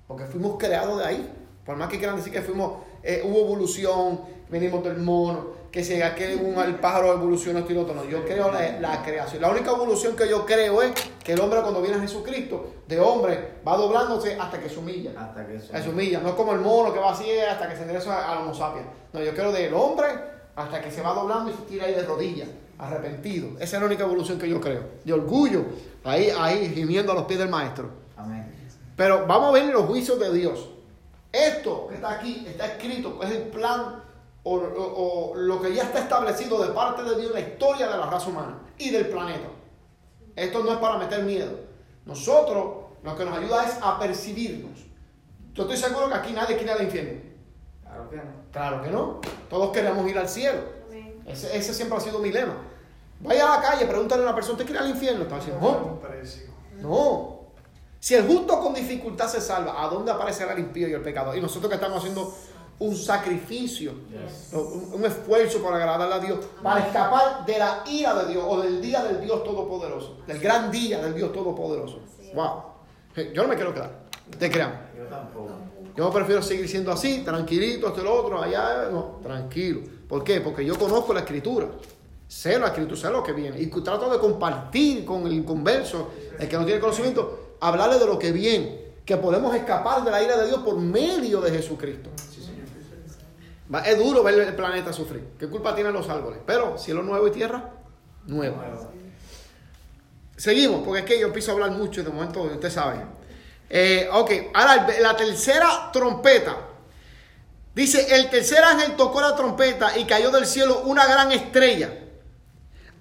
Porque fuimos creados de ahí. Por más que quieran decir que fuimos, eh, hubo evolución, venimos del mono, que si aquel un, el pájaro evolucionó esto y lo otro. No, yo creo la, la creación. La única evolución que yo creo es que el hombre cuando viene a Jesucristo, de hombre, va doblándose hasta que se humilla. Hasta que eso. Se humilla. No es como el mono que va así hasta que se endereza al homo sapiens. No, yo creo del hombre hasta que se va doblando y se tira ahí de rodillas, arrepentido. Esa es la única evolución que yo creo. De orgullo, ahí, ahí, gimiendo a los pies del maestro. Amén. Pero vamos a ver los juicios de Dios. Esto que está aquí está escrito, es el plan o, o- o lo que ya está establecido de parte de Dios en la historia de la raza humana y del planeta. Esto no es para meter miedo. Nosotros lo que nos ayuda es a percibirnos. Yo estoy seguro que aquí nadie quiere al infierno. Claro que no. Claro que no. Todos queremos ir al cielo. Ese, ese siempre ha sido mi lema. Vaya a la calle, pregúntale a una persona, ¿usted quiere ir al infierno? Está diciendo, no. No. Si el justo con dificultad se salva, ¿a dónde aparecerá el impío y el pecador? Y nosotros que estamos haciendo un sacrificio, un, un esfuerzo para agradarle a Dios, para escapar de la ira de Dios o del día del Dios Todopoderoso, del gran día del Dios Todopoderoso. Wow. Yo no me quiero quedar. Te crean. Yo tampoco. Yo prefiero seguir siendo así, tranquilito, esto y lo otro, allá, no, tranquilo. ¿Por qué? Porque yo conozco la escritura. Sé la escritura, sé lo que viene. Y trato de compartir con el inconverso, el que no tiene conocimiento, hablarle de lo que viene. Que podemos escapar de la ira de Dios por medio de Jesucristo. Va- Es duro ver el planeta sufrir. ¿Qué culpa tienen los árboles? Pero cielo nuevo y tierra nueva. Seguimos, porque es que yo empiezo a hablar mucho y de momento usted sabe. Eh, ok, ahora la tercera trompeta. Dice, el tercer ángel tocó la trompeta y cayó del cielo una gran estrella,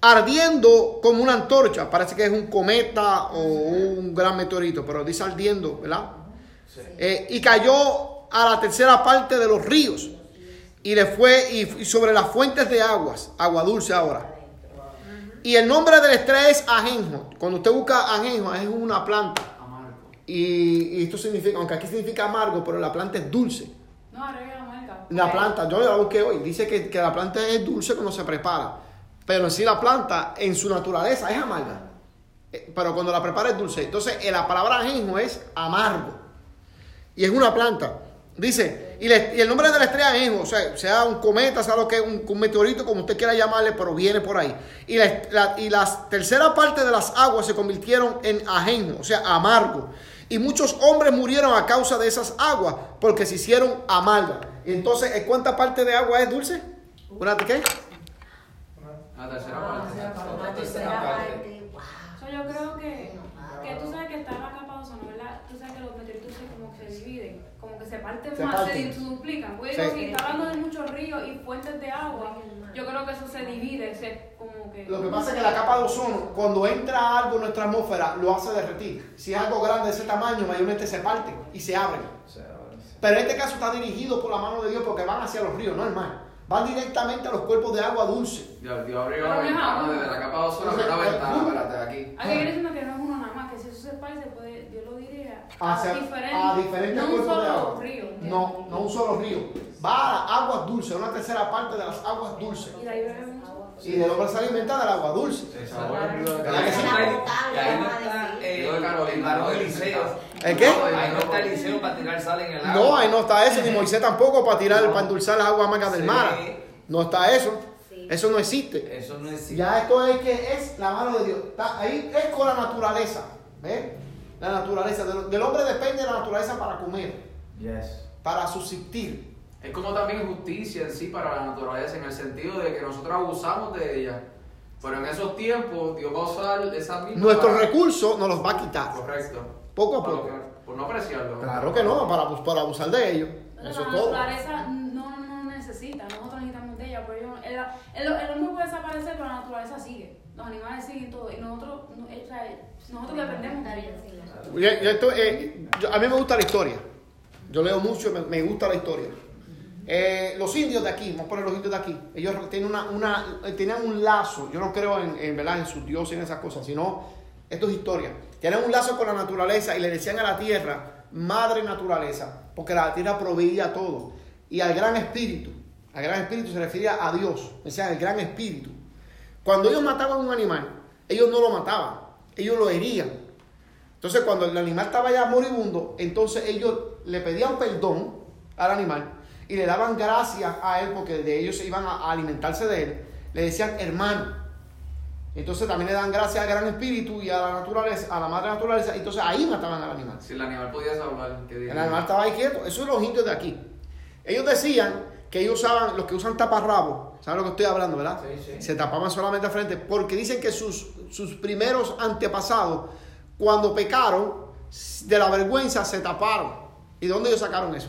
ardiendo como una antorcha. Parece que es un cometa o un gran meteorito, pero dice ardiendo, ¿verdad? Eh, y cayó a la tercera parte de los ríos y le fue y, y sobre las fuentes de aguas, agua dulce ahora. Y el nombre de la estrella es ajenjo. Cuando usted busca ajenjo, es una planta. Amargo. Y, y esto significa, aunque aquí significa amargo, pero la planta es dulce. No, la marca. La planta, yo la busqué hoy, dice que, que la planta es dulce cuando se prepara. Pero en sí la planta, en su naturaleza, es amarga. Eh, Pero cuando la prepara es dulce. Entonces, eh, la palabra ajenjo es amargo. Y es una planta. Dice, y, le- y el nombre de la estrella ajenjo, o sea, sea un cometa, sea lo que es, un, un meteorito, como usted quiera llamarle, pero viene por ahí. Y la, la- y la tercera parte de las aguas se convirtieron en ajenjo, o sea, amargo. Y muchos hombres murieron a causa de esas aguas, porque se hicieron amargas. Y entonces, ¿eh, ¿cuánta parte de agua es dulce? ¿Una qué? La tercera Ah, parte. la tercera parte. Wow. So, yo creo que, que tú sabes que está la capa de ozono, ¿verdad? Tú sabes que los meteoritos como que se dividen, como que se parten Se más, parten. se duplican. Pues Sí. digo, si está hablando de muchos ríos y fuentes de agua, yo creo que eso se divide, se, como que... Lo que pasa es que la capa de ozono, cuando entra algo en nuestra atmósfera, lo hace derretir. Si es algo grande de ese tamaño, mayormente se parte y se abre. Sí. Pero en este caso está dirigido por la mano de Dios porque van hacia los ríos, no al mar. Van directamente a los cuerpos de agua dulce. Dios, Dios abrió la ventana desde la capa de ozono, una ventana, espérate, aquí. Hay que ir diciendo que no es uno nada más, que si eso se puede, Dios lo diría, Hacia, a diferentes, a diferentes no un cuerpos de agua. río. No, no un solo río. Va a aguas dulces, una tercera parte de las aguas dulces. Y de ahí. Y del hombre se alimenta del agua dulce. El. Y ahí no está el varón Eliseo. ¿El qué? Eliseo para tirar sal en el agua. No, ahí no está eso, ni Moisés tampoco para tirar, No. para endulzar las aguas amargas del Sí. mar. No está eso. Eso no existe. Eso no existe. Ya esto es que es la mano de Dios. Está ahí es con la naturaleza. ¿Ves? La naturaleza. Del, del hombre depende la naturaleza para comer, Yes. para subsistir. Es como también justicia en sí para la naturaleza, en el sentido de que nosotros abusamos de ella. Pero en esos tiempos Dios va a usar esa misma. Nuestros para- recursos nos los va a quitar. Correcto. Poco a poco. que- por no apreciarlo. Claro que no, para, para abusar de ellos. Pero Eso la naturaleza no, no necesita, nosotros necesitamos de ella, pero ellos- el, el, el hombre puede desaparecer, pero la naturaleza sigue. Los animales siguen todo. Y nosotros, no- o sea, nosotros dependemos de ella. Yo- yo esto, eh, yo- a mí me gusta la historia. Yo leo mucho, me, me gusta la historia. Eh, los indios de aquí, vamos a poner los indios de aquí, ellos tienen una, una, tenían un lazo, yo no creo en, en, ¿verdad? en sus dioses y en esas cosas, sino esto es historia. Tienen un lazo con la naturaleza y le decían a la tierra, madre naturaleza, porque la tierra proveía todo. Y al gran espíritu, al gran espíritu se refería a Dios, decían el gran espíritu. Cuando ellos mataban un animal, ellos no lo mataban, ellos lo herían. Entonces, cuando el animal estaba ya moribundo, entonces ellos le pedían perdón al animal y le daban gracias a él porque de ellos se iban a alimentarse de él. Le decían hermano. Entonces también le dan gracias al gran espíritu y a la naturaleza, a la madre naturaleza. Entonces ahí mataban al animal. Si el animal podías hablar, ¿qué? El animal estaba ahí quieto. Eso es los indios de aquí. Ellos decían que ellos usaban, los que usan taparrabos, ¿saben lo que estoy hablando, verdad? Sí, sí. Se tapaban solamente al frente porque dicen que sus, sus primeros antepasados, cuando pecaron, de la vergüenza se taparon. ¿Y dónde ellos sacaron eso?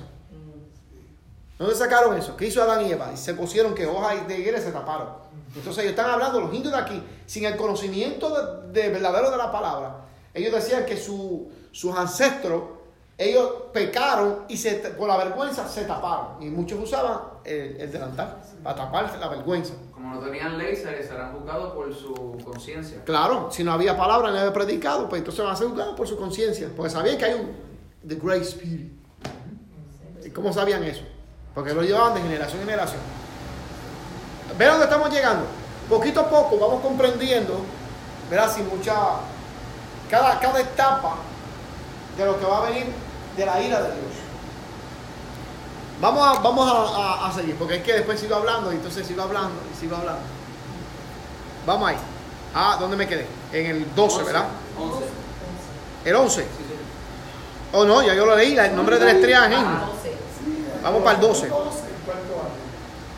¿Dónde sacaron eso? ¿Qué hizo Adán y Eva? Y se pusieron que hojas de higuera se taparon. Entonces ellos están hablando, los indios de aquí, sin el conocimiento de, de verdadero de la palabra. Ellos decían que su- sus ancestros, ellos pecaron y se, por la vergüenza se taparon. Y muchos usaban el, el delantal para taparse la vergüenza. Como no tenían ley, se serán juzgados por su conciencia. Claro, si no había palabra, no había predicado, pues entonces van a ser juzgados por su conciencia. Porque sabían que hay un The Great Spirit. ¿Y cómo sabían eso? Porque lo llevaban de generación en generación. ¿Ven dónde estamos llegando? Poquito a poco vamos comprendiendo, ¿verdad? Sin mucha. Cada, cada etapa de lo que va a venir de la ira de Dios. Vamos a, vamos a, a- a seguir, porque es que después sigo hablando y entonces sigo hablando y sigo hablando. Vamos ahí. Ah, ¿dónde me quedé? En el 12, ¿verdad? 11. El 11. Sí, sí. Oh, no, ya yo lo leí, el nombre de la estrella ángel. Vamos para el 12. El cuarto año.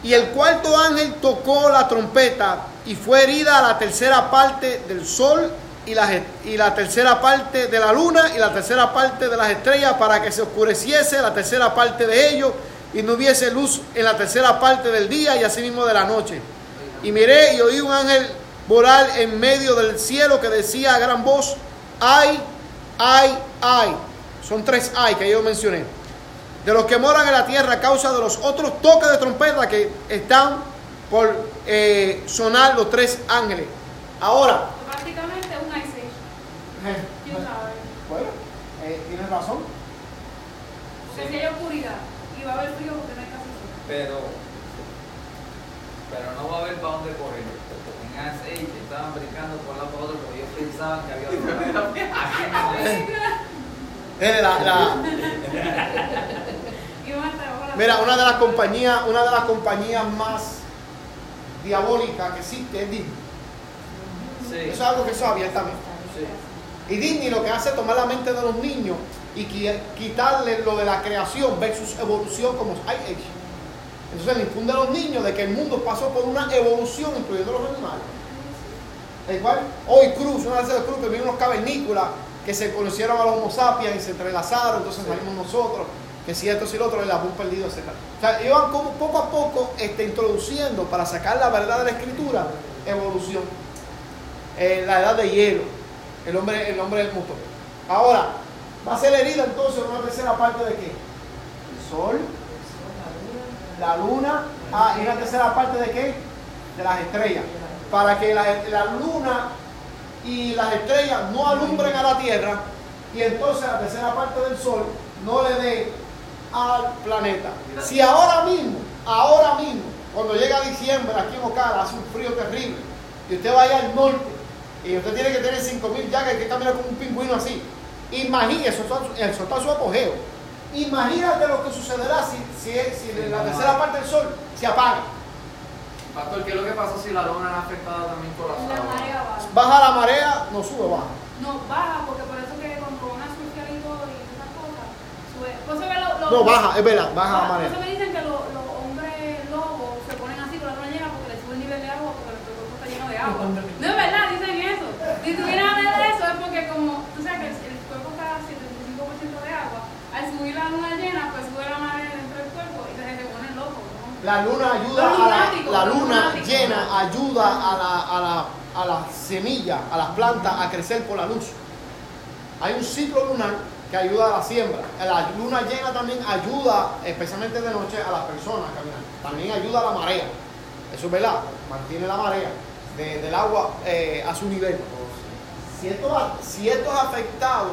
Y el cuarto ángel tocó la trompeta y fue herida la tercera parte del sol y la, y la tercera parte de la luna y la tercera parte de las estrellas para que se oscureciese la tercera parte de ellos y no hubiese luz en la tercera parte del día y asimismo de la noche. Y miré y oí un ángel volar en medio del cielo que decía a gran voz, ay, ay, ay. Son tres ay que yo mencioné. De los que moran en la tierra a causa de los otros toques de trompeta que están por eh, sonar los tres ángeles. Ahora, Prácticamente. ¿Quién sabe? bueno, eh, tienes razón. Porque si hay oscuridad y va a haber frío porque no hay casi sol. Pero, pero no va a haber para dónde correr. En AC estaban brincando por un lado por otro porque ellos pensaban que había otro lado. Aquí no hay. La- la- Y van a estar bajo la mira, una de las compañías, una de las compañías más diabólicas que existe es Disney. Sí. Eso es algo que eso abiertamente. Sí. Y Disney lo que hace es tomar la mente de los niños y qui- quitarle lo de la creación versus evolución como hay hecho. Entonces le infunde a los niños de que el mundo pasó por una evolución, incluyendo los animales. El cual hoy Cruz, una vez de Cruz, que vino unos cavernícolas que se conocieron a los Homo sapiens y se entrelazaron, entonces salimos nosotros, que si esto, si lo otro, el abú perdido, etc. O sea, iban como poco a poco este, introduciendo para sacar la verdad de la escritura, evolución. Eh, la edad de hielo, el hombre, el hombre del motor. Ahora, va a ser herida entonces una tercera parte de qué? El sol, la luna, ah, y una tercera parte de qué? De las estrellas. Para que la, la luna y las estrellas no alumbren a la tierra y entonces la tercera parte del sol no le dé al planeta. Si ahora mismo, ahora mismo, cuando llega diciembre aquí en Ocala hace un frío terrible y usted vaya al norte y usted tiene que tener 5.000 llagas y que caminar como un pingüino así. Imagínese, eso, eso está, su apogeo. Imagínate lo que sucederá si, si, si la tercera parte del sol se apaga. Pastor, ¿qué es lo que pasa si la luna es afectada también por la, la marea? Baja. baja la marea, no sube, baja. No, baja, porque por eso que con coronas surgiendo y esas cosas, sube. Por eso no, baja, es verdad, baja, la marea. Por eso me dicen que los hombres lobos se ponen así con la luna llena porque le sube el nivel de agua porque el cuerpo está lleno de agua porque como tú sabes que el, cuerpo está a 75% de agua, al subir la luna llena, pues sube la marea dentro del cuerpo y se ponen locos. ¿no? La luna ayuda a la, la luna llena ayuda a la, a la, a la semilla, a las plantas a crecer por la luz. Hay un ciclo lunar que ayuda a la siembra. La luna llena también ayuda, especialmente de noche, a las personas a caminar. También ayuda a la marea. Eso es verdad, mantiene la marea de- del agua eh, a su nivel. Si esto, ha- si esto es afectado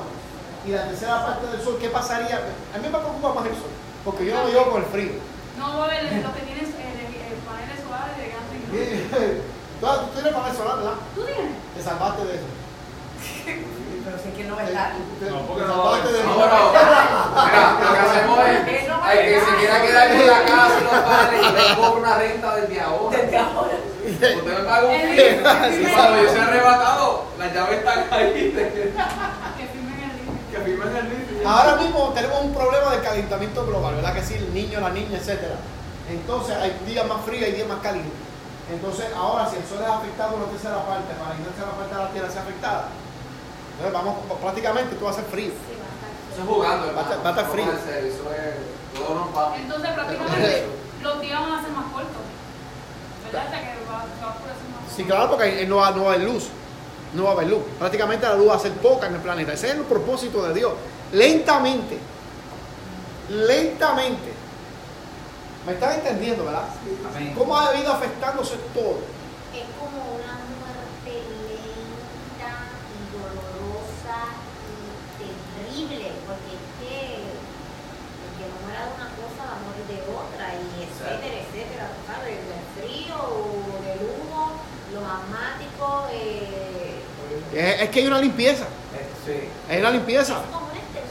y la tercera parte del sol, ¿qué pasaría? A mí me preocupa más el sol, porque yo no me llevo con el frío. No va a ver los que tienen eh, paneles solares de gas Tú, tú tienes para solar, ¿verdad? ¿Tú tienes? Te salvaste de eso. Pero sé que no va a estar. No, porque no salvaste de No, eso. pero, mira, lo que hacemos es, el que se quiera quedar en la casa y los padres, yo le cobro una renta desde ahora. Desde ahora. Usted me paga un cuando yo sea arrebatado, las llaves están ahí. Que firmen el. Que. Ahora mismo tenemos un problema de calentamiento global, ¿verdad? Que sí, el niño, la niña, etcétera. Entonces hay días más fríos y días más calientes. Entonces ahora si el sol es afectado en una tercera parte, para la tercera parte de la tierra sea afectada, entonces vamos, prácticamente tú vas a hacer frío. Sí, va a estar. Eso es jugando, Va a estar- hermano. va a estar frío. vamos. Entonces prácticamente los días van a ser más cortos. Sí, claro, porque no va, no va a haber luz. No va a haber luz. Prácticamente la luz va a ser poca en el planeta. Ese es el propósito de Dios. Lentamente. Lentamente. ¿Me están entendiendo, verdad? Amén. ¿Cómo ha ido afectándose todo? Es como una muerte lenta y dolorosa y terrible, porque es que el que no muera de una cosa va a morir de otra, y etcétera, etcétera, tú ¿sabes? Del frío, del humo, los asmáticos, eh, Es, es que hay una limpieza. Eh, Sí. Hay una limpieza. es como este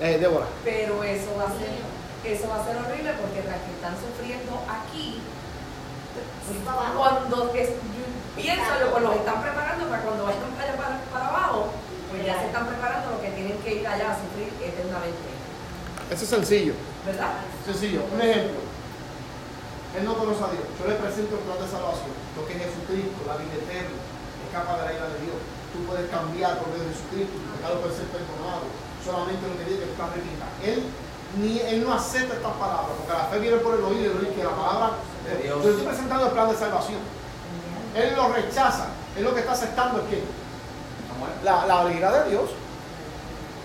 Eh, Débora. Pero eso va a ser, eso va a ser horrible porque las que están sufriendo aquí, cuando es, yo, pues los están preparando para cuando vayan para para, para abajo, pues ya se están preparando lo que tienen que ir allá a sufrir eternamente. Eso es sencillo. ¿Verdad? Sencillo. Un ejemplo. Él no conoce a Dios. Yo le presento el plan de salvación. Lo que es Jesucristo, la vida eterna. Escapa de la ira de Dios. Tú puedes cambiar por medio de Jesucristo. Tu pecado puede ser perdonado. Solamente lo que dice que tú estás. Él, ni, él no acepta estas palabras. Porque la fe viene por el oír y el oír que la palabra De Dios. Yo estoy presentando el plan de salvación. Él lo rechaza. Él lo que está aceptando es que la, la ira de Dios.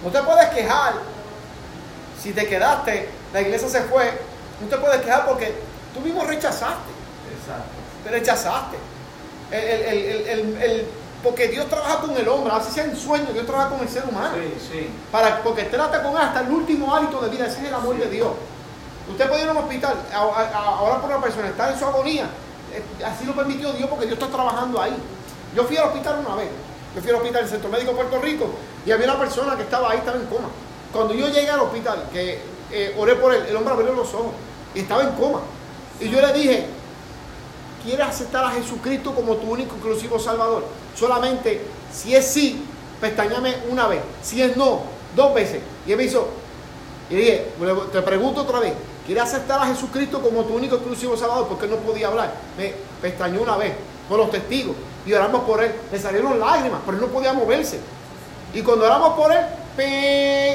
No te puedes quejar si te quedaste, la iglesia se fue. No te puedes quejar porque tú mismo rechazaste. Exacto. Te rechazaste. El- el- el- el- el- el- porque Dios trabaja con el hombre, así sea en sueño, Dios trabaja con el ser humano. Sí, sí. Para, porque trata con hasta el último hálito de vida, ese es el amor de Dios. Usted puede ir a un hospital, ahora por una persona, está en su agonía, eh, así lo permitió Dios porque Dios está trabajando ahí. Yo fui al hospital una vez, yo fui al hospital del Centro Médico de Puerto Rico y había una persona que estaba ahí, estaba en coma. Cuando yo llegué al hospital, que eh, oré por él, el hombre abrió los ojos y estaba en coma. Y yo le dije, ¿quieres aceptar a Jesucristo como tu único exclusivo Salvador? Solamente, si es sí, pestañame una vez. Si es no, dos veces. Y él me hizo, y dije, "Bueno, te pregunto otra vez, ¿quieres aceptar a Jesucristo como tu único exclusivo Salvador? Porque no podía hablar. Me pestañó una vez con los testigos y oramos por él. Le salieron lágrimas, pero él no podía moverse. Y cuando oramos por él,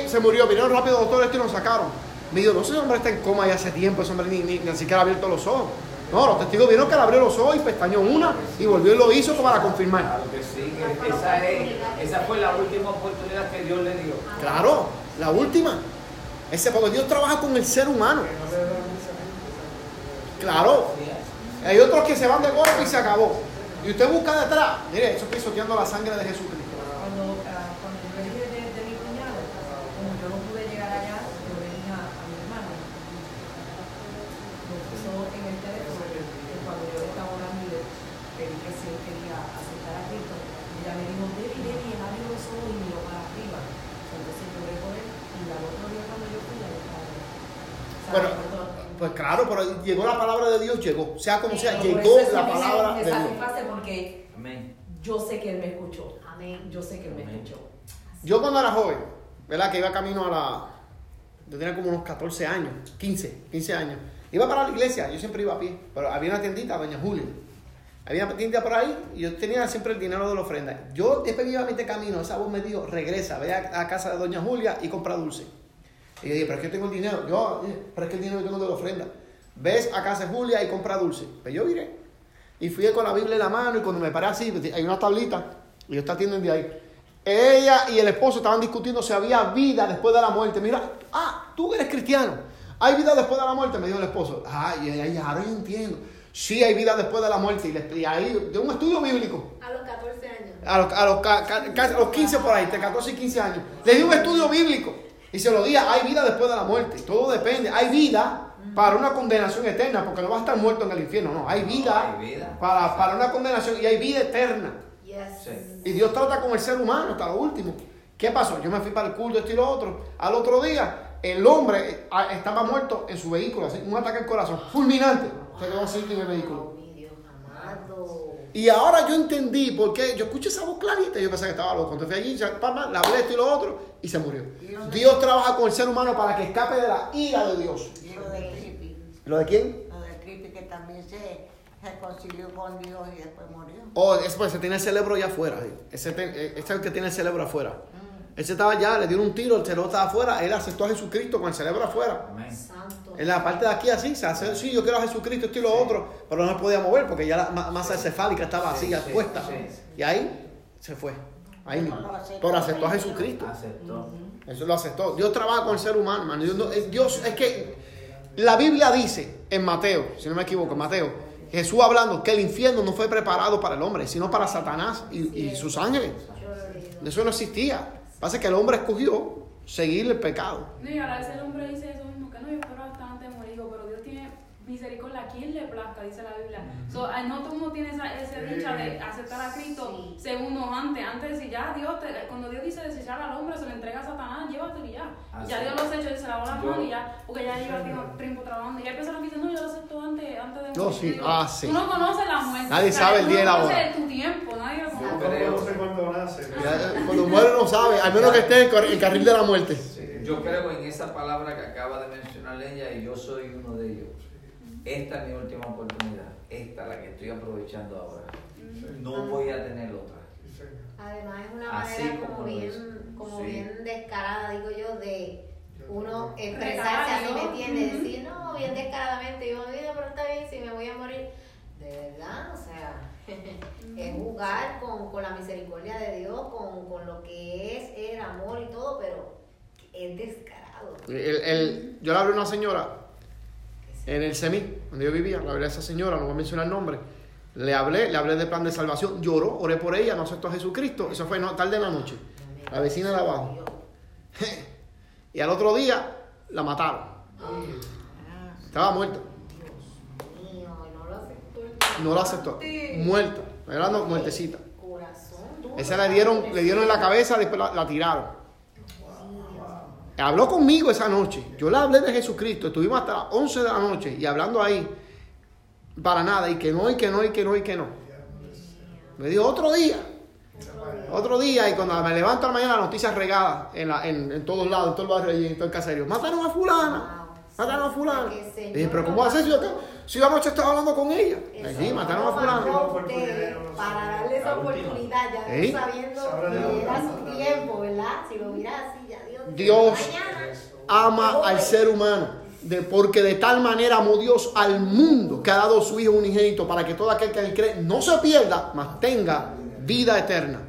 se murió. Vinieron rápido doctores y nos sacaron. Me dijo, no, ese hombre está en coma ya hace tiempo, ese hombre ni, ni, ni siquiera ha abierto los ojos. No, los testigos vieron que le abrió los ojos y pestañó una y volvió y lo hizo para confirmar. Claro que sí, que esa, es, esa fue la última oportunidad que Dios le dio. Claro, la última. Ese, porque Dios trabaja con el ser humano. Claro. Hay otros que se van de golpe y se acabó. Y usted busca detrás. Mire, eso pisoteando la sangre de Jesucristo. Cuando, ah, cuando yo le dije de, de mi cuñado, como yo no pude llegar allá, yo le dije a, a mi hermano, me puso en el teléfono que cuando yo le estaba orando y le pedí que si él quería aceptar a Cristo, ella me dijo, Debbie, Debbie, él abrió los ojos y miró para arriba. Entonces yo oré por él y al otro día cuando yo fui, ya lo estaba. O sea, Pero, por todo- pues claro, pero llegó la palabra de Dios, llegó. Sea como sea, llegó eso la palabra me de Dios. satisface porque Amén. yo sé que él me escuchó. Amén. Yo sé que él me Amén. escuchó. Yo cuando era joven, ¿verdad? Que iba camino a la, Yo tenía como unos 14 años, 15, 15 años. Iba para la iglesia, yo siempre iba a pie, pero había una tiendita, Doña Julia. Había una tiendita por ahí y yo tenía siempre el dinero de la ofrenda. Yo después iba a este camino, esa voz me dijo, regresa, ve a, a casa de Doña Julia y compra dulce. Y yo dije, pero es que yo tengo el dinero. Yo, eh, pero es que el dinero yo tengo de la ofrenda. Ves a casa de Julia y compra dulce. Pues yo viré. Y fui con la Biblia en la mano y cuando me paré así, hay una tablita y yo estaba atienden de ahí. Ella y el esposo estaban discutiendo si había vida después de la muerte. Mira, ah, tú eres cristiano. ¿Hay vida después de la muerte? Me dijo el esposo. Ah, y ahí ahora yo entiendo. Sí, hay vida después de la muerte. Y, le, y ahí, de un estudio bíblico. A los 14 años. A los, a los, a los 15 por ahí, de 14 y 15 años. Le di un estudio bíblico. Y se lo di, hay vida después de la muerte. Todo depende. Hay vida para una condenación eterna, porque no va a estar muerto en el infierno. No, hay vida, hay vida. Para, para una condenación y hay vida eterna. Yes. Sí. Y Dios trata con el ser humano hasta lo último. ¿Qué pasó? Yo me fui para el culto, esto y lo otro. Al otro día, el hombre eh, estaba muerto en su vehículo, así, un ataque al corazón, fulminante. Se quedó así en el vehículo. Oh, mi Dios amado. Y ahora yo entendí por qué. Yo escuché esa voz clarita y yo pensé que estaba loco. Entonces fui allí, le hablé esto y lo otro y se murió. Dios trabaja con el ser humano para que escape de la ira de Dios. Y lo de Creepy. ¿Lo de quién? Lo de Creepy que también se reconcilió con Dios y después murió. Oh, es pues, se tiene el cerebro ya afuera. Ese, eh, ese es el que tiene el cerebro afuera. Ese estaba ya, le dieron un tiro, el cerebro estaba afuera. Él aceptó a Jesucristo con el cerebro afuera. Amén. Santo. En la parte de aquí así, se hace, sí, yo quiero a Jesucristo, esto y lo otro, pero no se podía mover porque ya la ma- masa encefálica estaba así, Sí, ya sí, puesta. sí. Y ahí se fue. Ahí mismo. Pero aceptó. A Jesucristo. Aceptó. Eso lo aceptó. Dios trabaja con el ser humano, hermano. Dios, no- es- Dios es que la Biblia dice en Mateo, si no me equivoco, en Mateo, Jesús hablando que el infierno no fue preparado para el hombre, sino para Satanás y, y he leído. Eso no existía. Pasa que el hombre escogió seguir el pecado. No, y hombre dice eso mismo, que no, yo espero hasta antes de morir, digo, pero Dios tiene misericordia a quien le plazca, dice la Biblia. So, ah, no todo el mundo tiene esa, esa dicha de aceptar a Cristo Sí. segundos antes, antes de decir, ya Dios, te- cuando Dios dice desechar al hombre, se lo entrega a Satanás, llévatelo y ya. Así ya Dios los ha hecho y se lavó las Yo- manos y ya, porque ya lleva tiempo, tiempo trabajando. Y hay personas que dicen, no, yo lo acepto antes, antes de No, morir. sí. Yo digo, Ah, sí. Tú no conoces la muerte. Nadie sabe el tú día y la no hora. conoces tu tiempo, nadie lo Yo conoce. No creo, conoce cuando nace. Ya, Cuando muere no sabe, al menos que esté en el car- el carril de la muerte. yo creo en esa palabra que acaba de mencionar ella y yo soy uno de ellos. Esta es mi última oportunidad. Esta es la que estoy aprovechando ahora. No voy a tener otra. Además es una Así manera como bien, como Sí. bien descarada, digo yo, de uno expresarse así, ¿me Regalarlo. entiendes? Decir, no, bien descaradamente, yo vida, pero está bien, si me voy a morir. De verdad, o sea, es jugar con, con la misericordia de Dios, con, con lo que es el amor y todo, pero es descarado. El- el- yo le hablé a una señora en el SEMI, donde yo vivía, le hablé a esa señora, no voy a mencionar el nombre. Le hablé, le hablé del plan de salvación, lloró, oré por ella, no aceptó a Jesucristo. Eso fue no, tarde en la noche. La vecina de abajo. Y al otro día la mataron. Estaba muerta. Dios mío, y no lo aceptó el No la aceptó. Muerta. Era no, muertecita. Esa le dieron, le dieron en la cabeza, después la, la tiraron. Habló conmigo esa noche. Yo le hablé de Jesucristo. Estuvimos hasta las 11 de la noche y hablando ahí. Para nada. Y que no, y que no, y que no, y que no. Me dijo otro día. Otro día. Y cuando me levanto a la mañana, noticias regadas en, la- en, en todos lados, en todo el barrio y en todo el caserío. Mataron a fulana. Mataron a fulana. Y dije, pero ¿cómo hacer si yo, te- si yo anoche estaba hablando con ella? Eso Sí, mataron a no fulana. mandó Por usted dinero, Para darle esa La oportunidad, ya ¿Eh? sabiendo que era va a su tiempo, ¿verdad? Si lo hubiera así, Dios. Ama al ser humano. De, porque de tal manera amó Dios al mundo que ha dado su Hijo unigénito para que todo aquel que él cree no se pierda, mas tenga vida eterna.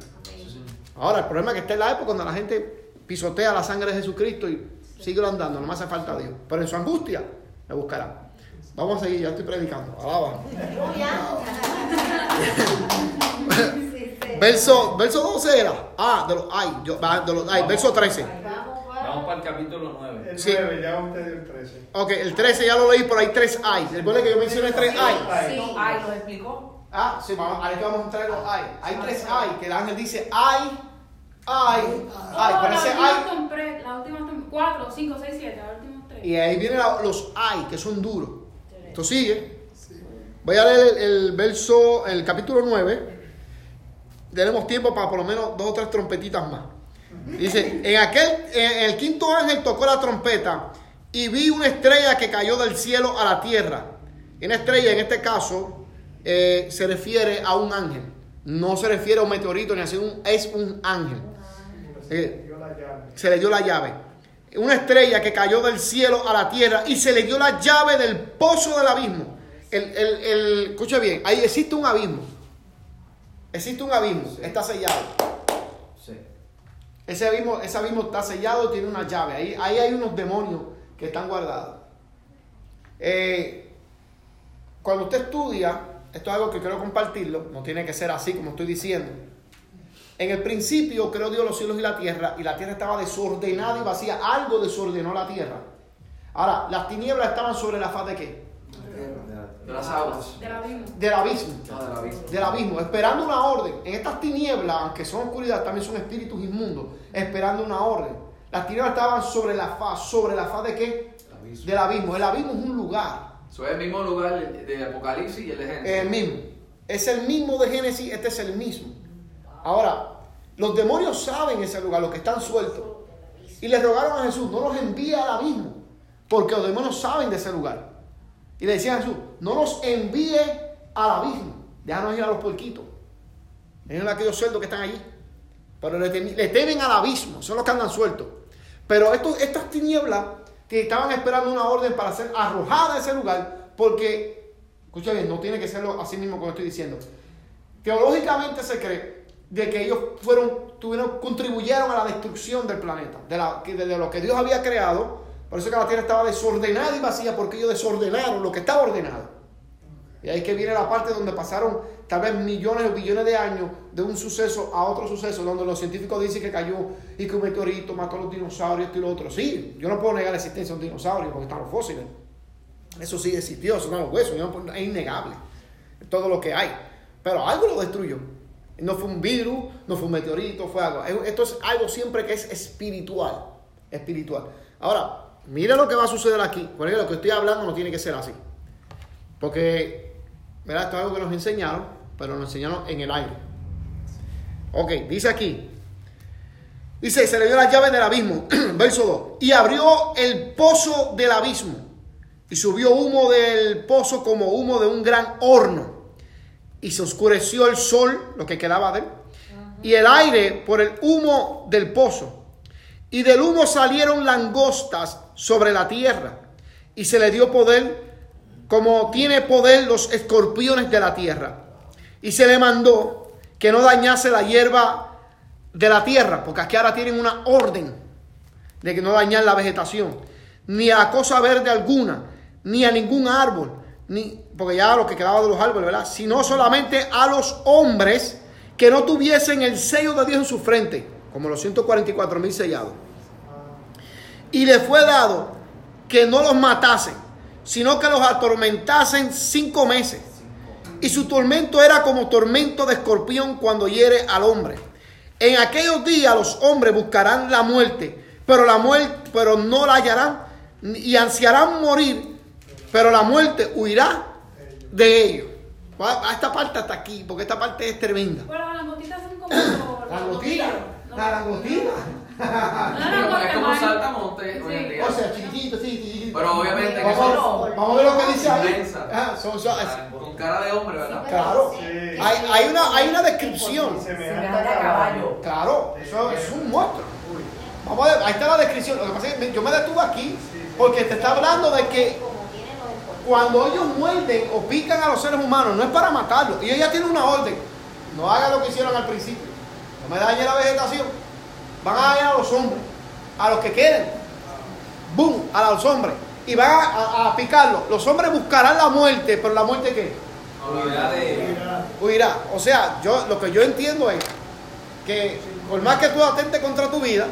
Ahora, el problema es que está en la época cuando la gente pisotea la sangre de Jesucristo y sigue andando, no me hace falta Dios. Pero en su angustia me buscará. Vamos a seguir, ya estoy predicando. Alaba. Verso, verso 12 era. Ah, de los ay, yo, de los ay, verso 13. Vamos, para el capítulo 9. El Sí. 9, ya usted dio el 13. Ok, el 13 ya lo leí, por ahí 3 ay. Recuerden que yo mencioné 3 ay. Ay. No, ay, lo explicó. Ah, sí, vamos, ahora que vamos a entrar en los ay. Hay tres ay, que el ángel dice ay, ay, ay, Oh, pero la ese última ay. son tres, la última son cuatro, cinco, seis, siete, la última tres. Y ahí vienen los ay, que son duros. Esto sigue. Voy a leer el, el verso, el capítulo 9. Tenemos tiempo para por lo menos dos o tres trompetitas más. Dice, en aquel, en el quinto ángel tocó la trompeta y vi una estrella que cayó del cielo a la tierra. Una estrella en este caso eh, se refiere a un ángel. No se refiere a un meteorito ni así, un, es un ángel. Eh, se le dio la llave. Una estrella que cayó del cielo a la tierra y se le dio la llave del pozo del abismo. El, el, el- escuche bien, ahí existe un abismo. Existe un abismo, está sellado. Ese abismo, ese abismo está sellado tiene una llave. Ahí, ahí hay unos demonios que están guardados. Eh, cuando usted estudia, esto es algo que quiero compartirlo, no tiene que ser así como estoy diciendo. En el principio creó Dios los cielos y la tierra, y la tierra estaba desordenada y vacía. Algo desordenó la tierra. Ahora, las tinieblas estaban sobre la faz de qué? De las aguas. Del abismo. No, de la vista. del abismo, esperando una orden. En estas tinieblas, aunque son oscuridad, también son espíritus inmundos, esperando una orden. Las tinieblas estaban sobre la faz, sobre la faz de qué? Del abismo. El abismo es un lugar, Eso es el mismo lugar de Apocalipsis y el de Génesis. es el mismo. Es el mismo de Génesis, este es el mismo. Ahora, los demonios saben ese lugar, los que están sueltos. Y le rogaron a Jesús, no los envíe al abismo, porque los demonios saben de ese lugar. Y le decían a Jesús, no los envíe al abismo, déjanos ir a los puerquitos. Miren aquellos cerdos que están allí. Pero le, le temen al abismo, son los que andan sueltos. Pero estos, estas tinieblas que estaban esperando una orden para ser arrojadas a ese lugar, porque, escucha bien, no tiene que serlo así mismo como estoy diciendo. Teológicamente se cree de que ellos fueron, tuvieron, contribuyeron a la destrucción del planeta, de, la, de lo que Dios había creado. Por eso que la tierra estaba desordenada y vacía, porque ellos desordenaron lo que estaba ordenado. Y ahí es que viene la parte donde pasaron tal vez millones o billones de años de un suceso a otro suceso, donde los científicos dicen que cayó y que un meteorito mató a los dinosaurios, esto y lo otro. Sí, yo no puedo negar la existencia de un dinosaurio porque están los fósiles. Eso sí existió, son los huesos, no es innegable. Todo lo que hay. Pero algo lo destruyó. No fue un virus, no fue un meteorito, fue algo. Esto es algo siempre que es espiritual. Espiritual. Ahora, mira lo que va a suceder aquí. Por ejemplo, lo que estoy hablando no tiene que ser así. Porque, ¿verdad? Esto es algo que nos enseñaron, pero nos enseñaron en el aire. Ok, dice aquí. Dice, se le dio la llave del abismo, verso 2. Y abrió el pozo del abismo. Y subió humo del pozo como humo de un gran horno. Y se oscureció el sol, lo que quedaba de él. Y el aire por el humo del pozo. Y del humo salieron langostas sobre la tierra. Y se le dio poder como tiene poder los escorpiones de la tierra. Y se le mandó que no dañase la hierba de la tierra, porque aquí ahora tienen una orden de que no dañar la vegetación, ni a cosa verde alguna, ni a ningún árbol, ni porque ya lo que quedaba de los árboles, ¿verdad? Sino solamente a los hombres que no tuviesen el sello de Dios en su frente, como los 144 mil sellados. Y le fue dado que no los matasen, sino que los atormentasen cinco meses. Y su tormento era como tormento de escorpión cuando hiere al hombre. En aquellos días los hombres buscarán la muerte, pero la muerte, pero no la hallarán y ansiarán morir, pero la muerte huirá de ellos. A Esta parte hasta aquí, porque esta parte es tremenda. Pero las langostitas son como. los- La que como no un hay- saltamonte hoy en Sí. día. O sea, chiquitito, sí, chiquitito. Pero obviamente que Vamos, son vamos a ver lo que dice ahí. Inmensa. Ah, son- son- con cara de hombre, ¿verdad? claro. Sí. Hay, hay una, hay una descripción. Semejante Semejante a a caballo. Claro, eso es un monstruo. Vamos a ver, ahí está la descripción. Lo que pasa es que yo me detuve aquí porque te está hablando de que cuando ellos muerden o pican a los seres humanos, no es para matarlos. Y ellos ya tienen una orden. No hagan lo que hicieron al principio. No me dañen la vegetación. Van a dañar a los hombres, a los que queden. ¡Boom! A los hombres. Y van a, a- a picarlos. Los hombres buscarán la muerte, pero la muerte qué? Mira, huirá. O sea, yo lo que yo entiendo es que por más que tú atentes contra tu vida,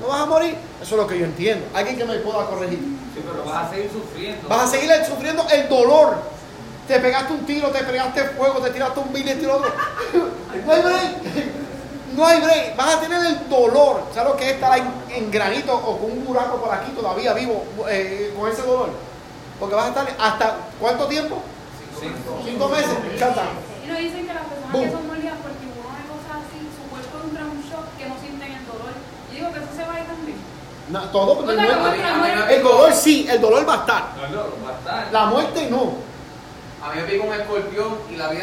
no vas a morir. Eso es lo que yo entiendo. Alguien que me pueda corregir. Sí, pero vas a seguir sufriendo. Vas a seguir sufriendo el dolor. Te pegaste un tiro, te pegaste fuego, te tiraste un billete y lo otro. No hay break. No hay break. Vas a tener el dolor. ¿Sabes lo que es estar ahí en granito o con un buraco por aquí todavía vivo eh, con ese dolor? Porque vas a estar hasta ¿cuánto tiempo? Cinco. Cinco meses. Chata. Y nos dicen que las personas Boom. que son mordidas por tiburones y cosas así, su cuerpo entra en un shock que no sienten el dolor. Na- todo, porque O sea, el, que muerte- vuestra a mí me muerte- el dolor sí, el dolor va a estar. No, no, va a estar. La muerte no. A mí me pica un escorpión y la vida